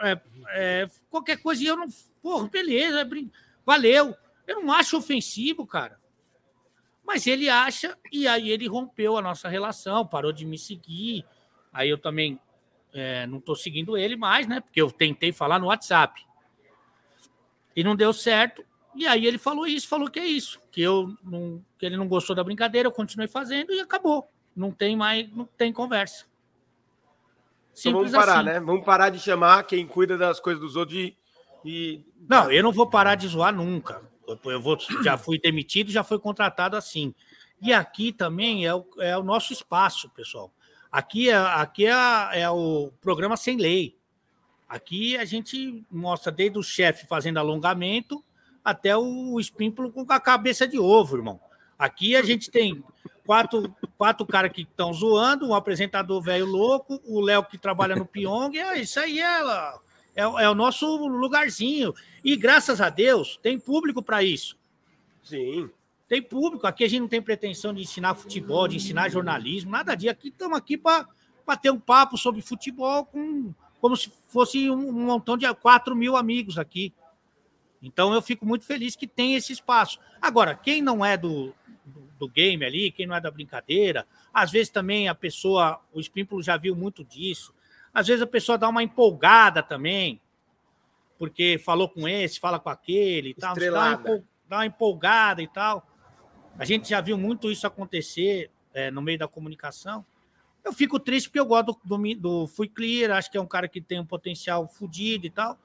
S2: é, é, qualquer coisa, e eu não. Porra, beleza, é brin- valeu. Eu não acho ofensivo, cara. Mas ele acha, e aí ele rompeu a nossa relação, parou de me seguir. Aí eu também é, não estou seguindo ele mais, né? Porque eu tentei falar no WhatsApp. E não deu certo. E aí ele falou isso, falou que é isso, que eu não, que ele não gostou da brincadeira, eu continuei fazendo e acabou. Não tem mais, não tem conversa.
S3: Então vamos
S2: Simples
S3: parar,
S2: assim.
S3: né? Vamos parar de chamar quem cuida das coisas dos outros e. e...
S2: Não, eu não vou parar de zoar nunca. Eu, eu vou, já fui demitido, já fui contratado assim. E aqui também é o, é o nosso espaço, pessoal. Aqui é, aqui é, é o programa sem lei. Aqui a gente mostra desde o chefe fazendo alongamento até o espímpulo com a cabeça de ovo, irmão. Aqui a gente tem quatro, quatro caras que estão zoando, um apresentador velho louco, o Léo que trabalha no Pyong, é isso aí é, é, é o nosso lugarzinho. E graças a Deus tem público para isso.
S3: Sim.
S2: Tem público. Aqui a gente não tem pretensão de ensinar futebol, de ensinar jornalismo, nada disso. Aqui estamos aqui para ter um papo sobre futebol com, como se fosse um, um montão de 4 mil amigos aqui. Então eu fico muito feliz que tem esse espaço. Agora, quem não é do, do, do game ali, quem não é da brincadeira, às vezes também a pessoa, o Espímpulo já viu muito disso. Às vezes a pessoa dá uma empolgada também, porque falou com esse, fala com aquele e tal. Uma, dá uma empolgada e tal. A gente já viu muito isso acontecer é, no meio da comunicação. Eu fico triste porque eu gosto do, do, do Fui Clear, acho que é um cara que tem um potencial fodido e tal.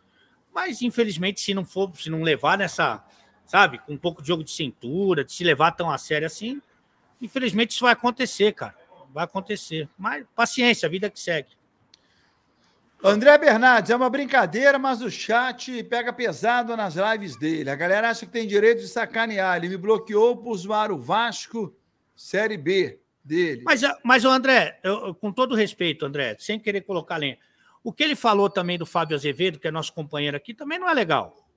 S2: Mas, infelizmente, se não for, se não levar nessa, sabe, com um pouco de jogo de cintura, de se levar tão a sério assim, infelizmente isso vai acontecer, cara. Vai acontecer. Mas paciência, a vida que segue.
S4: André Bernardes, é uma brincadeira, mas o chat pega pesado nas lives dele. A galera acha que tem direito de sacanear. Ele me bloqueou por zoar o Vasco Série B dele.
S2: Mas, mas o André, eu- com todo respeito, André, sem querer colocar lenha, o que ele falou também do Fábio Azevedo, que é nosso companheiro aqui, também não é legal.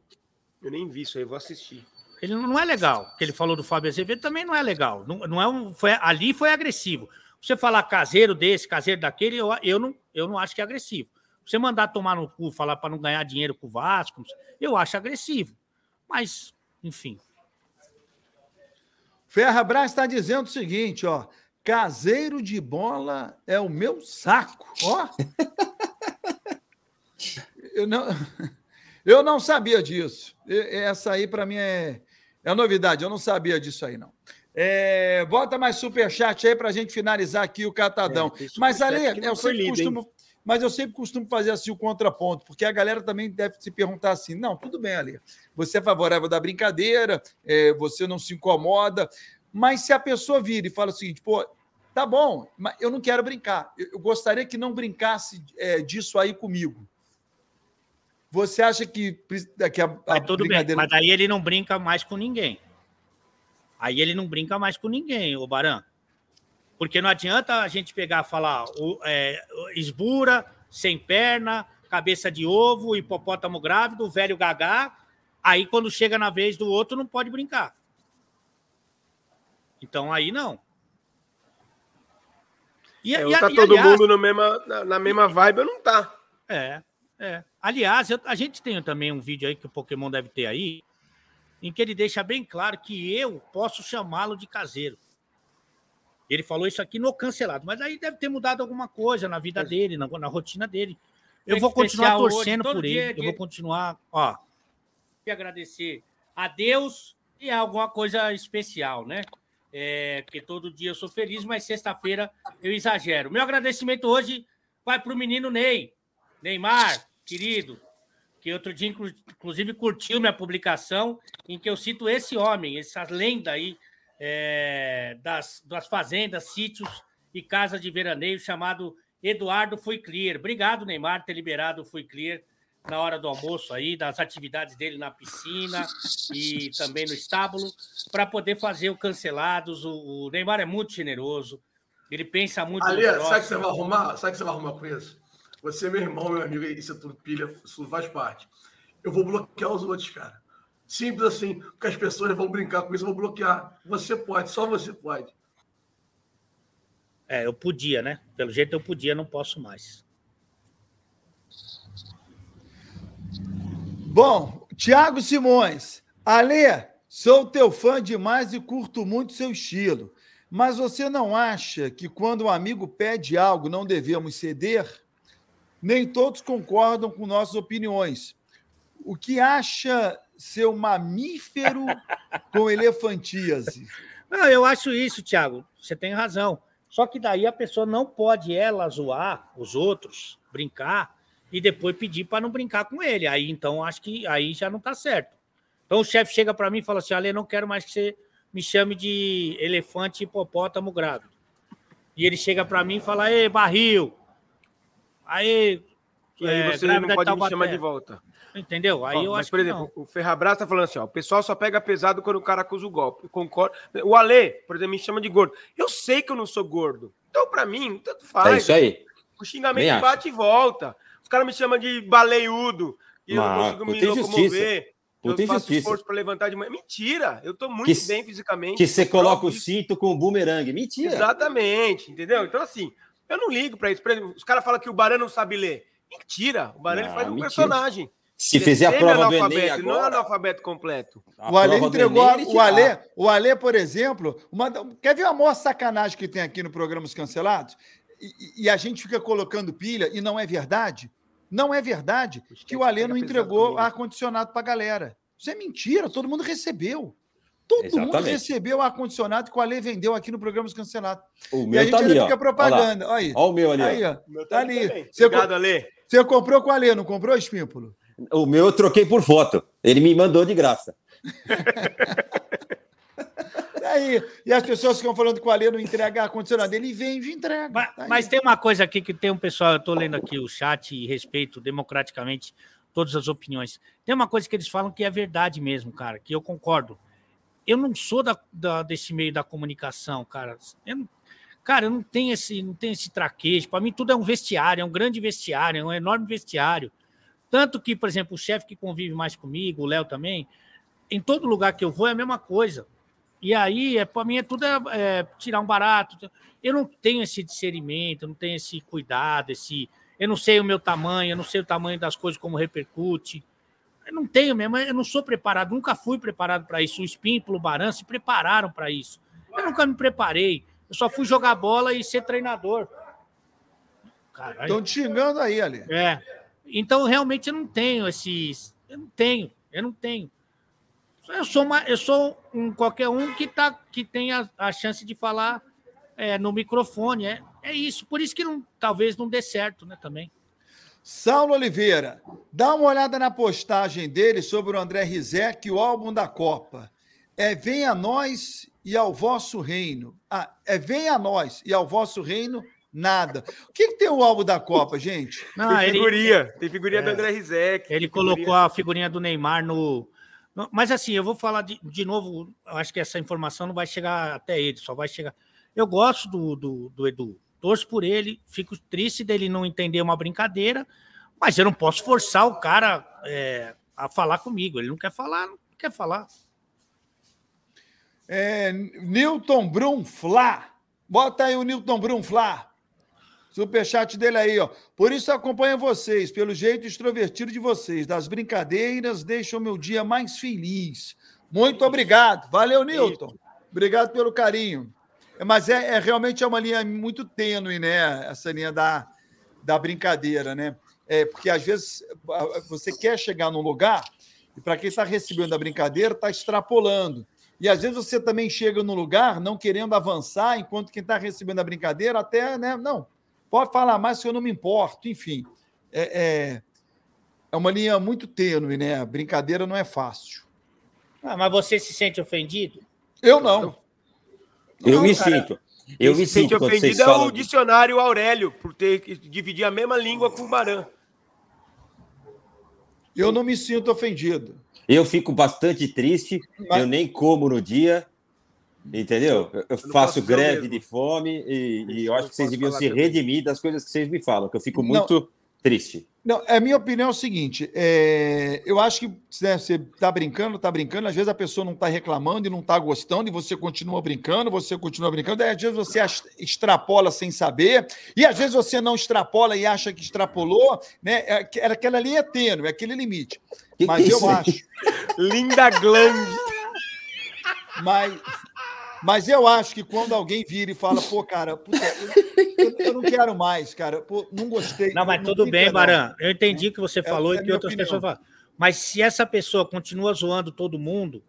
S3: Eu nem vi isso aí, vou assistir.
S2: Ele não é legal. O que ele falou do Fábio Azevedo também não é legal. Não, não é um, foi, ali foi agressivo. Você falar caseiro desse, caseiro daquele, eu, eu, não, eu não acho que é agressivo. Você mandar tomar no cu, falar para não ganhar dinheiro com o Vasco, eu acho agressivo. Mas, enfim.
S4: Ferra Brás está dizendo o seguinte, ó. Caseiro de bola é o meu saco. Ó. Eu não, eu não sabia disso. Essa aí, para mim, é, é novidade. Eu não sabia disso aí, não. É, bota mais superchat aí para a gente finalizar aqui o Catadão.
S3: É,
S4: Mas, Ale,
S3: não
S4: eu sempre
S3: lido, hein?
S4: costumo. Mas eu sempre costumo fazer assim o contraponto, porque a galera também deve se perguntar assim: não, tudo bem, Ale. Você é favorável da brincadeira, é, você não se incomoda, mas se a pessoa vira e fala o seguinte, pô, tá bom, mas eu não quero brincar. Eu, eu gostaria que não brincasse é, disso aí comigo. Você acha que, que a, a
S2: Mas tudo bem.
S4: brincadeira.
S2: Mas daí ele não brinca mais com ninguém. Aí ele não brinca mais com ninguém, o Baran. Porque não adianta a gente pegar e falar o, é, esbura, sem perna, cabeça de ovo, hipopótamo grávido, velho gagá. Aí quando chega na vez do outro, não pode brincar. Então aí não. E,
S3: É,
S2: e-
S3: tá
S2: e,
S3: todo
S2: aliás-
S3: mundo no mesma, na, na mesma vibe ou não tá.
S2: é, é. Aliás, eu- a gente tem também um vídeo aí que o Pokémon deve ter aí, em que ele deixa bem claro que eu posso chamá-lo de caseiro. Ele falou isso aqui no cancelado, mas aí deve ter mudado alguma coisa na vida dele, na, na rotina dele. Eu vou continuar
S8: hoje,
S2: torcendo
S8: todo
S2: por ele. Eu vou continuar, ó.
S8: e agradecer a Deus e a alguma coisa especial, né? É, porque todo dia eu sou feliz, mas sexta-feira eu exagero. Meu agradecimento hoje vai para o menino Ney, Neymar, querido.
S2: que outro dia, inclu- inclusive, curtiu minha publicação, em que eu cito esse homem, essa lenda aí é, das, das fazendas, sítios e casas de veraneio, chamado Eduardo Fui Clear. Obrigado, Neymar, ter liberado o Fui Clear na hora do almoço aí, das atividades dele na piscina e também no estábulo, para poder fazer o cancelados. O, o Neymar é muito generoso, ele pensa muito
S9: Ali,
S2: no
S9: sabe que você vai arrumar? Sabe que você vai arrumar com isso? Você é meu irmão, meu amigo, isso é tudo pilha, isso faz parte. Eu vou bloquear os outros, cara. Simples assim, porque as pessoas vão brincar com isso, eu vou bloquear. Você pode, só você pode.
S2: É, eu podia, né? Pelo jeito eu podia, não posso mais.
S4: Bom, Tiago Simões. Alê, sou teu fã demais e curto muito seu estilo. Mas você não acha que quando um amigo pede algo não devemos ceder? Nem todos concordam com nossas opiniões. O que acha seu mamífero com elefantíase?
S2: Não, eu acho isso, Thiago. Você tem razão. Só que daí a pessoa não pode ela zoar os outros, brincar e depois pedir para não brincar com ele. Aí então acho que aí já não está certo. Então o chefe chega para mim e fala assim: Ale, não quero mais que você me chame de elefante hipopótamo grávido. E ele chega para mim e fala: Ei, barril. Aí.
S3: E aí
S2: é,
S3: você não pode me chamar de volta.
S2: Entendeu? Aí
S3: Ó,
S2: eu
S3: mas,
S2: acho
S3: por
S2: que
S3: exemplo,
S2: não.
S3: o Ferrabras tá falando assim, ó, o pessoal só pega pesado quando o cara acusa o golpe. Concordo. O Ale, por exemplo, me chama de gordo. Eu sei que eu não sou gordo. Então, pra mim, tanto faz.
S1: É isso aí.
S3: O xingamento
S1: Nem acho.
S3: bate e volta. Os caras me chamam de baleiudo. E eu não
S1: Não,
S3: consigo me locomover.
S1: Puta
S3: eu faço
S1: injustiça.
S3: esforço para levantar de manhã. Mentira! Eu tô muito
S1: Que-
S3: bem fisicamente.
S1: Que você
S3: eu
S1: coloca o cinto com o bumerangue. Mentira.
S3: Exatamente, entendeu? Então, assim, eu não ligo pra isso. Por exemplo, os caras falam que o Barão não sabe ler. Mentira! O Barão ele
S1: Não,
S3: faz um
S1: mentira.
S3: personagem.
S1: Se
S3: Ele
S1: fizer a prova do Enem
S3: Não é
S1: agora...
S3: analfabeto completo.
S1: a
S4: O Ale
S1: do
S4: entregou. A- o. Ale, o Ale, por exemplo, uma quer ver a maior sacanagem que tem aqui no programa Os Cancelados? E, e a gente fica colocando pilha e não é verdade? Não é verdade que o Ale não entregou ar-condicionado para a galera. Isso é mentira, todo mundo recebeu. Todo mundo
S1: Exatamente.
S4: recebeu ar-condicionado que o Ale vendeu aqui no programa Os Cancelados.
S1: O
S4: E a
S1: meu
S4: gente
S1: tá ali, ó.
S4: fica propaganda. Olha aí.
S1: Olha o meu ali.
S4: Aí, ó.
S3: Meu
S4: Tá ali.
S3: também.
S4: Você,
S3: Obrigado,
S4: co-
S3: Ale.
S4: você comprou com o Ale, não comprou, Espímpolo?
S1: O meu eu troquei por foto. Ele me mandou de graça.
S4: Tá aí. E as pessoas ficam falando que o Ale não entrega ar-condicionado. Ele vende e entrega.
S2: Mas,
S4: Tá
S2: mas tem uma coisa aqui que tem um pessoal, eu estou lendo aqui o chat e respeito democraticamente todas as opiniões. Tem uma coisa que eles falam que é verdade mesmo, cara, que eu concordo. Eu não sou da, da- desse meio da comunicação, cara. Eu cara, eu não tenho esse, não tenho esse traquejo. Para mim, tudo é um vestiário, é um grande vestiário, é um enorme vestiário. Tanto que, por exemplo, o chefe que convive mais comigo, o Léo também, em todo lugar que eu vou é a mesma coisa. E aí, é, para mim, é tudo é, é, tirar um barato. Eu não tenho esse discernimento, eu não tenho esse cuidado, esse. Eu não sei o meu tamanho, eu não sei o tamanho das coisas, como repercute. Eu não tenho mesmo, eu não sou preparado, nunca fui preparado para isso. O Espímpolo, o Baran se prepararam para isso. Eu nunca me preparei. Eu só fui jogar bola e ser treinador.
S4: Estão te xingando aí, Ale.
S2: É. Então, realmente, eu não tenho esses. Eu não tenho, eu não tenho. Eu sou, uma, eu sou um qualquer um que, tá, que tem a, a chance de falar é, no microfone. É, é isso. Por isso que não, talvez não dê certo, né? Também.
S4: Saulo Oliveira, dá uma olhada na postagem dele sobre o André Rizek e o álbum da Copa. É Venha a nós e ao vosso reino. Ah, é Venha a nós e ao vosso reino, nada. O que, que tem o álbum da Copa, gente?
S2: Não,
S3: tem
S2: ele,
S3: figurinha. Tem figurinha
S4: É.
S3: do André Rizek.
S2: ele colocou
S3: figurinha-
S2: a figurinha do Neymar no. no- Mas assim, eu vou falar de, de novo. Eu acho que essa informação não vai chegar até ele, só vai chegar. Eu gosto do, do, do Edu, torço por ele, fico triste dele não entender uma brincadeira, mas eu não posso forçar o cara é, a falar comigo. Ele não quer falar, não quer falar.
S4: É, Newton Brum Flá. Bota aí o Newton Brum Flá. Superchat dele aí, ó. Por isso acompanho vocês, pelo jeito extrovertido de vocês. Das brincadeiras, deixam meu dia mais feliz. Muito obrigado. Valeu, Newton. Obrigado pelo carinho. Mas é, é realmente é uma linha muito tênue, né? Essa linha da, da brincadeira, né? É, porque às vezes você quer chegar num lugar e para quem está recebendo a brincadeira, está extrapolando. E às vezes você também chega num lugar não querendo avançar, enquanto quem está recebendo a brincadeira até, né? Não, pode falar mais que eu não me importo, enfim. É, é, é uma linha muito tênue, né? Brincadeira não é fácil.
S2: Ah, mas você se sente ofendido?
S4: Eu não.
S1: Eu
S2: Não,
S1: me
S2: cara.
S1: sinto. Eu me sinto
S3: ofendido é
S1: falam.
S3: o dicionário Aurélio, por ter que dividir a mesma língua com o Baran.
S4: Eu não me sinto ofendido.
S1: Eu fico bastante triste,
S4: Mas-
S1: eu nem como no dia, entendeu? Eu- Eu faço greve de fome e, e eu acho que vocês deviam se
S3: também.
S1: redimir das coisas que vocês me falam, que eu fico
S4: Não.
S1: muito triste.
S4: Não, a minha opinião é o seguinte: é, eu acho que né, você está brincando, está brincando, às vezes a pessoa não está reclamando e não está gostando, e você continua brincando, você continua brincando, às vezes você extrapola sem saber, e às vezes você não extrapola e acha que extrapolou, né? É, aquela linha tênue, é aquele limite.
S1: Que
S4: Mas
S1: que
S4: eu acho,
S3: Linda Glang.
S4: mas, mas eu acho que quando alguém vira e fala, pô, cara, puta, eu, eu- não quero mais, cara, pô, não gostei.
S2: Não, mas tudo
S4: fica,
S2: bem,
S4: não.
S2: Baran. Eu entendi o que você falou
S4: é
S2: e que outras
S4: opinião.
S2: pessoas falam. Mas se essa pessoa continua zoando todo mundo,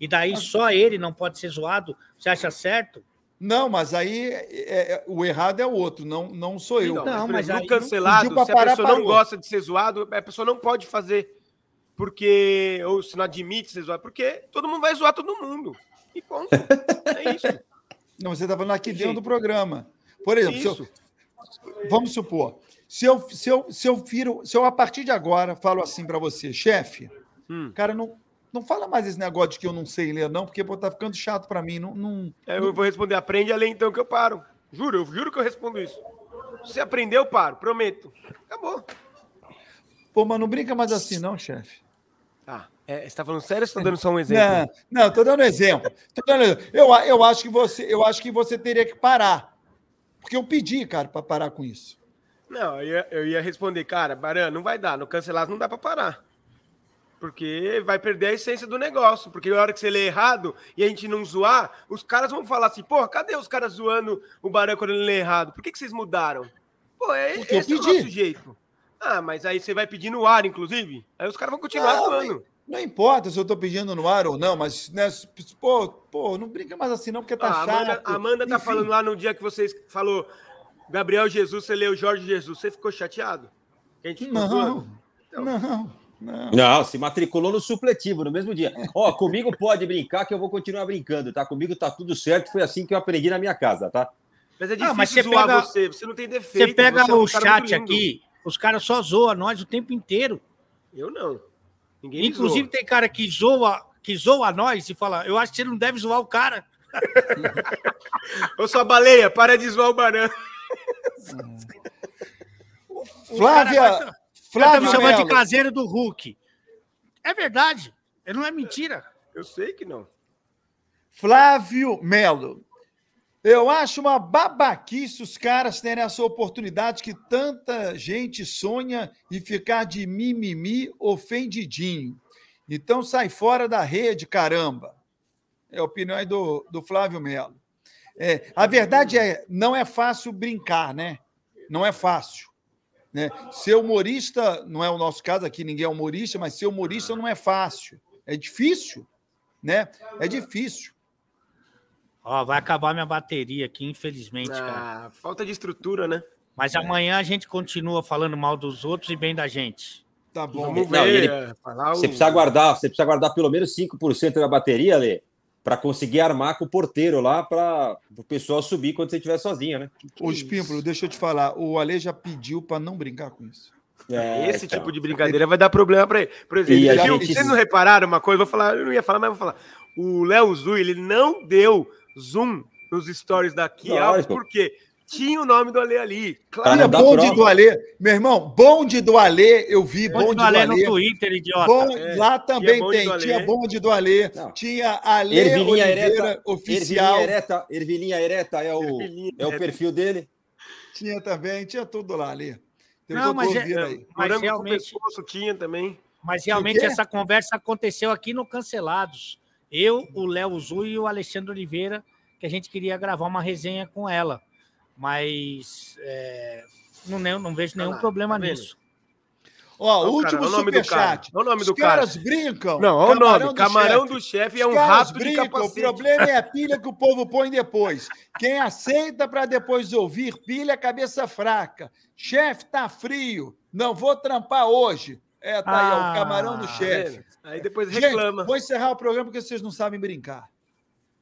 S2: e daí só ele não pode ser zoado, você acha certo?
S4: Não, mas aí é- é- o errado é o outro, não, não sou eu.
S3: Não,
S2: Não,
S3: mas,
S2: mas aí
S3: no
S2: não
S3: cancelado, se a
S4: parar,
S3: pessoa não gosta de ser zoado, a pessoa não pode fazer. Porque, ou se não admite ser zoado, porque todo mundo vai zoar todo mundo. E ponto. É isso.
S4: Não, você está falando aqui dentro do programa. Por exemplo, eu- vamos supor, se eu, se, eu, se eu viro, se eu a partir de agora falo assim para você, chefe,
S3: Hum.
S4: cara, não, não fala mais esse negócio de que eu não sei ler, não, porque pô, tá ficando chato para mim. Não, não...
S3: Aí eu vou responder, aprende a ler então que eu paro. Juro, eu juro que eu respondo isso. Se você aprender, eu paro, prometo. Acabou.
S4: Pô, mas não brinca mais assim, não, chefe.
S3: Tá. É, você tá falando sério ou você tá dando só um exemplo?
S4: Não, tô dando exemplo. Tô dando exemplo. Eu, eu, acho que você, eu acho que você teria que parar. Porque eu pedi, cara, para parar com isso.
S3: Não, eu ia, eu ia responder, cara, Baran, não vai dar. No cancelado não dá pra parar. Porque vai perder a essência do negócio. Porque na hora que você lê errado e a gente não zoar, os caras vão falar assim, porra, cadê os caras zoando o Baran quando ele lê errado? Por que, que vocês mudaram? Pô, é,
S4: Porque
S3: esse é o
S4: pedi.
S3: nosso jeito. Ah, mas aí você vai pedir no ar, inclusive? Aí os caras vão continuar
S4: Não,
S3: zoando.
S4: Não importa se eu tô pedindo no ar ou não, mas né, pô, pô, não brinca mais assim, não, porque tá
S3: Ah, Amanda,
S4: chato.
S3: a Amanda tá
S4: Enfim.
S3: falando lá no dia que vocês falou Gabriel Jesus, você leu Jorge Jesus. Você ficou chateado? Que a gente ficou
S4: Não,
S3: zoando?
S4: não, não.
S1: Não, se matriculou no supletivo no mesmo dia. Ó, comigo pode brincar que eu vou continuar brincando, tá? Comigo tá tudo certo, foi assim que eu aprendi na minha casa, tá?
S3: Mas é
S2: Ah,
S3: difícil
S2: mas você
S3: zoar
S2: pega-
S3: você. Você não tem defeito.
S2: Você pega
S3: você é um
S2: o chat
S3: lindo.
S2: aqui, os caras só zoam nós o tempo inteiro.
S3: Eu não. Ninguém
S2: Inclusive,
S3: zoa.
S2: tem cara que zoa, que zoa nós e fala: Eu acho que você não deve zoar o cara.
S3: Ô, sua baleia, para de zoar o Baran.
S4: Flávia,
S2: vai-
S4: Flávio
S2: Estamos chamando de caseiro do Hulk. É verdade. Não é mentira.
S3: Eu sei que não.
S4: Flávio Melo. Eu acho uma babaquice os caras terem essa oportunidade que tanta gente sonha e ficar de mimimi ofendidinho. Então sai fora da rede, caramba. É a opinião aí do, do Flávio Melo. É, a verdade é, não é fácil brincar, né? Não é fácil. Né? Ser humorista, não é o nosso caso aqui, ninguém é humorista, mas ser humorista não é fácil. É difícil, né? É difícil.
S2: Ó, vai acabar minha bateria aqui, infelizmente, cara.
S3: Ah, falta de estrutura, né?
S2: Mas amanhã a gente continua falando mal dos outros e bem da gente.
S4: Tá bom.
S3: Vamos
S1: Não,
S3: ver.
S1: ele-
S3: é, falar
S1: Você
S3: o-
S1: precisa guardar, você precisa guardar pelo menos 5% da bateria, Lê, para conseguir armar com o porteiro lá para o pessoal subir quando você estiver sozinho, né?
S4: Ô, Espímpolo, deixa eu te falar. O Ale já pediu para não brincar com isso.
S3: Esse
S1: então.
S3: tipo de brincadeira vai dar problema pra ele. Por exemplo,
S1: E
S3: vocês viu-
S1: gente-
S3: vocês não repararam uma coisa? Eu Vou falar, eu não ia falar, mas vou falar. O Léo Zui, ele não deu zoom nos stories daqui. Alves, porque tinha o nome do Ale ali. Claro.
S1: dar
S4: bonde
S1: prova.
S4: do Ale. Meu irmão, bonde do Ale, eu vi
S2: Bonde
S4: bonde
S2: do
S4: do
S2: Alê no
S4: Ale.
S2: Twitter, idiota.
S4: Bom,
S3: É,
S4: lá também
S3: bonde
S4: tem.
S3: Alê.
S4: Tinha bonde do Ale.
S1: Não.
S4: Tinha Ale
S1: Ervilinha
S4: Oliveira,
S1: Ereta,
S4: oficial.
S1: Ervilinha Ereta, Ervilinha Ereta é o,
S3: Ervilinha
S1: é o perfil dele.
S4: Tinha também, tinha tudo lá, Ale. Depois
S2: Não, mas é-
S4: ouvindo aí.
S2: Mas
S3: Morango com
S2: realmente,
S3: pescoço tinha também.
S2: mas realmente essa conversa aconteceu aqui no Cancelados. Eu, o Léo Zui e o Alexandre Oliveira, que a gente queria gravar uma resenha com ela. Mas é, não, não vejo nenhum problema
S3: tá
S2: nisso.
S4: Ó,
S3: Ó, o
S4: último
S3: cara, ó o nome do cara,
S4: superchat.
S3: o
S4: Os caras brincam.
S3: Não, olha o nome.
S4: do
S3: Camarão
S4: chefe.
S3: do chefe é um rato de
S4: brincam, O
S3: capacete.
S4: problema é a pilha que o povo põe depois. Quem aceita para depois ouvir pilha é cabeça fraca. Chefe, tá frio. Não vou trampar hoje. É, tá aí, ó, o
S2: Ah,
S4: camarão do chefe.
S3: Aí depois
S4: Gente,
S3: reclama.
S4: vou encerrar o programa porque vocês não sabem brincar.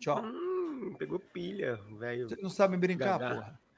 S4: Tchau.
S3: Hum, pegou pilha, velho.
S4: Vocês não sabem brincar,
S3: Gagá.
S4: porra.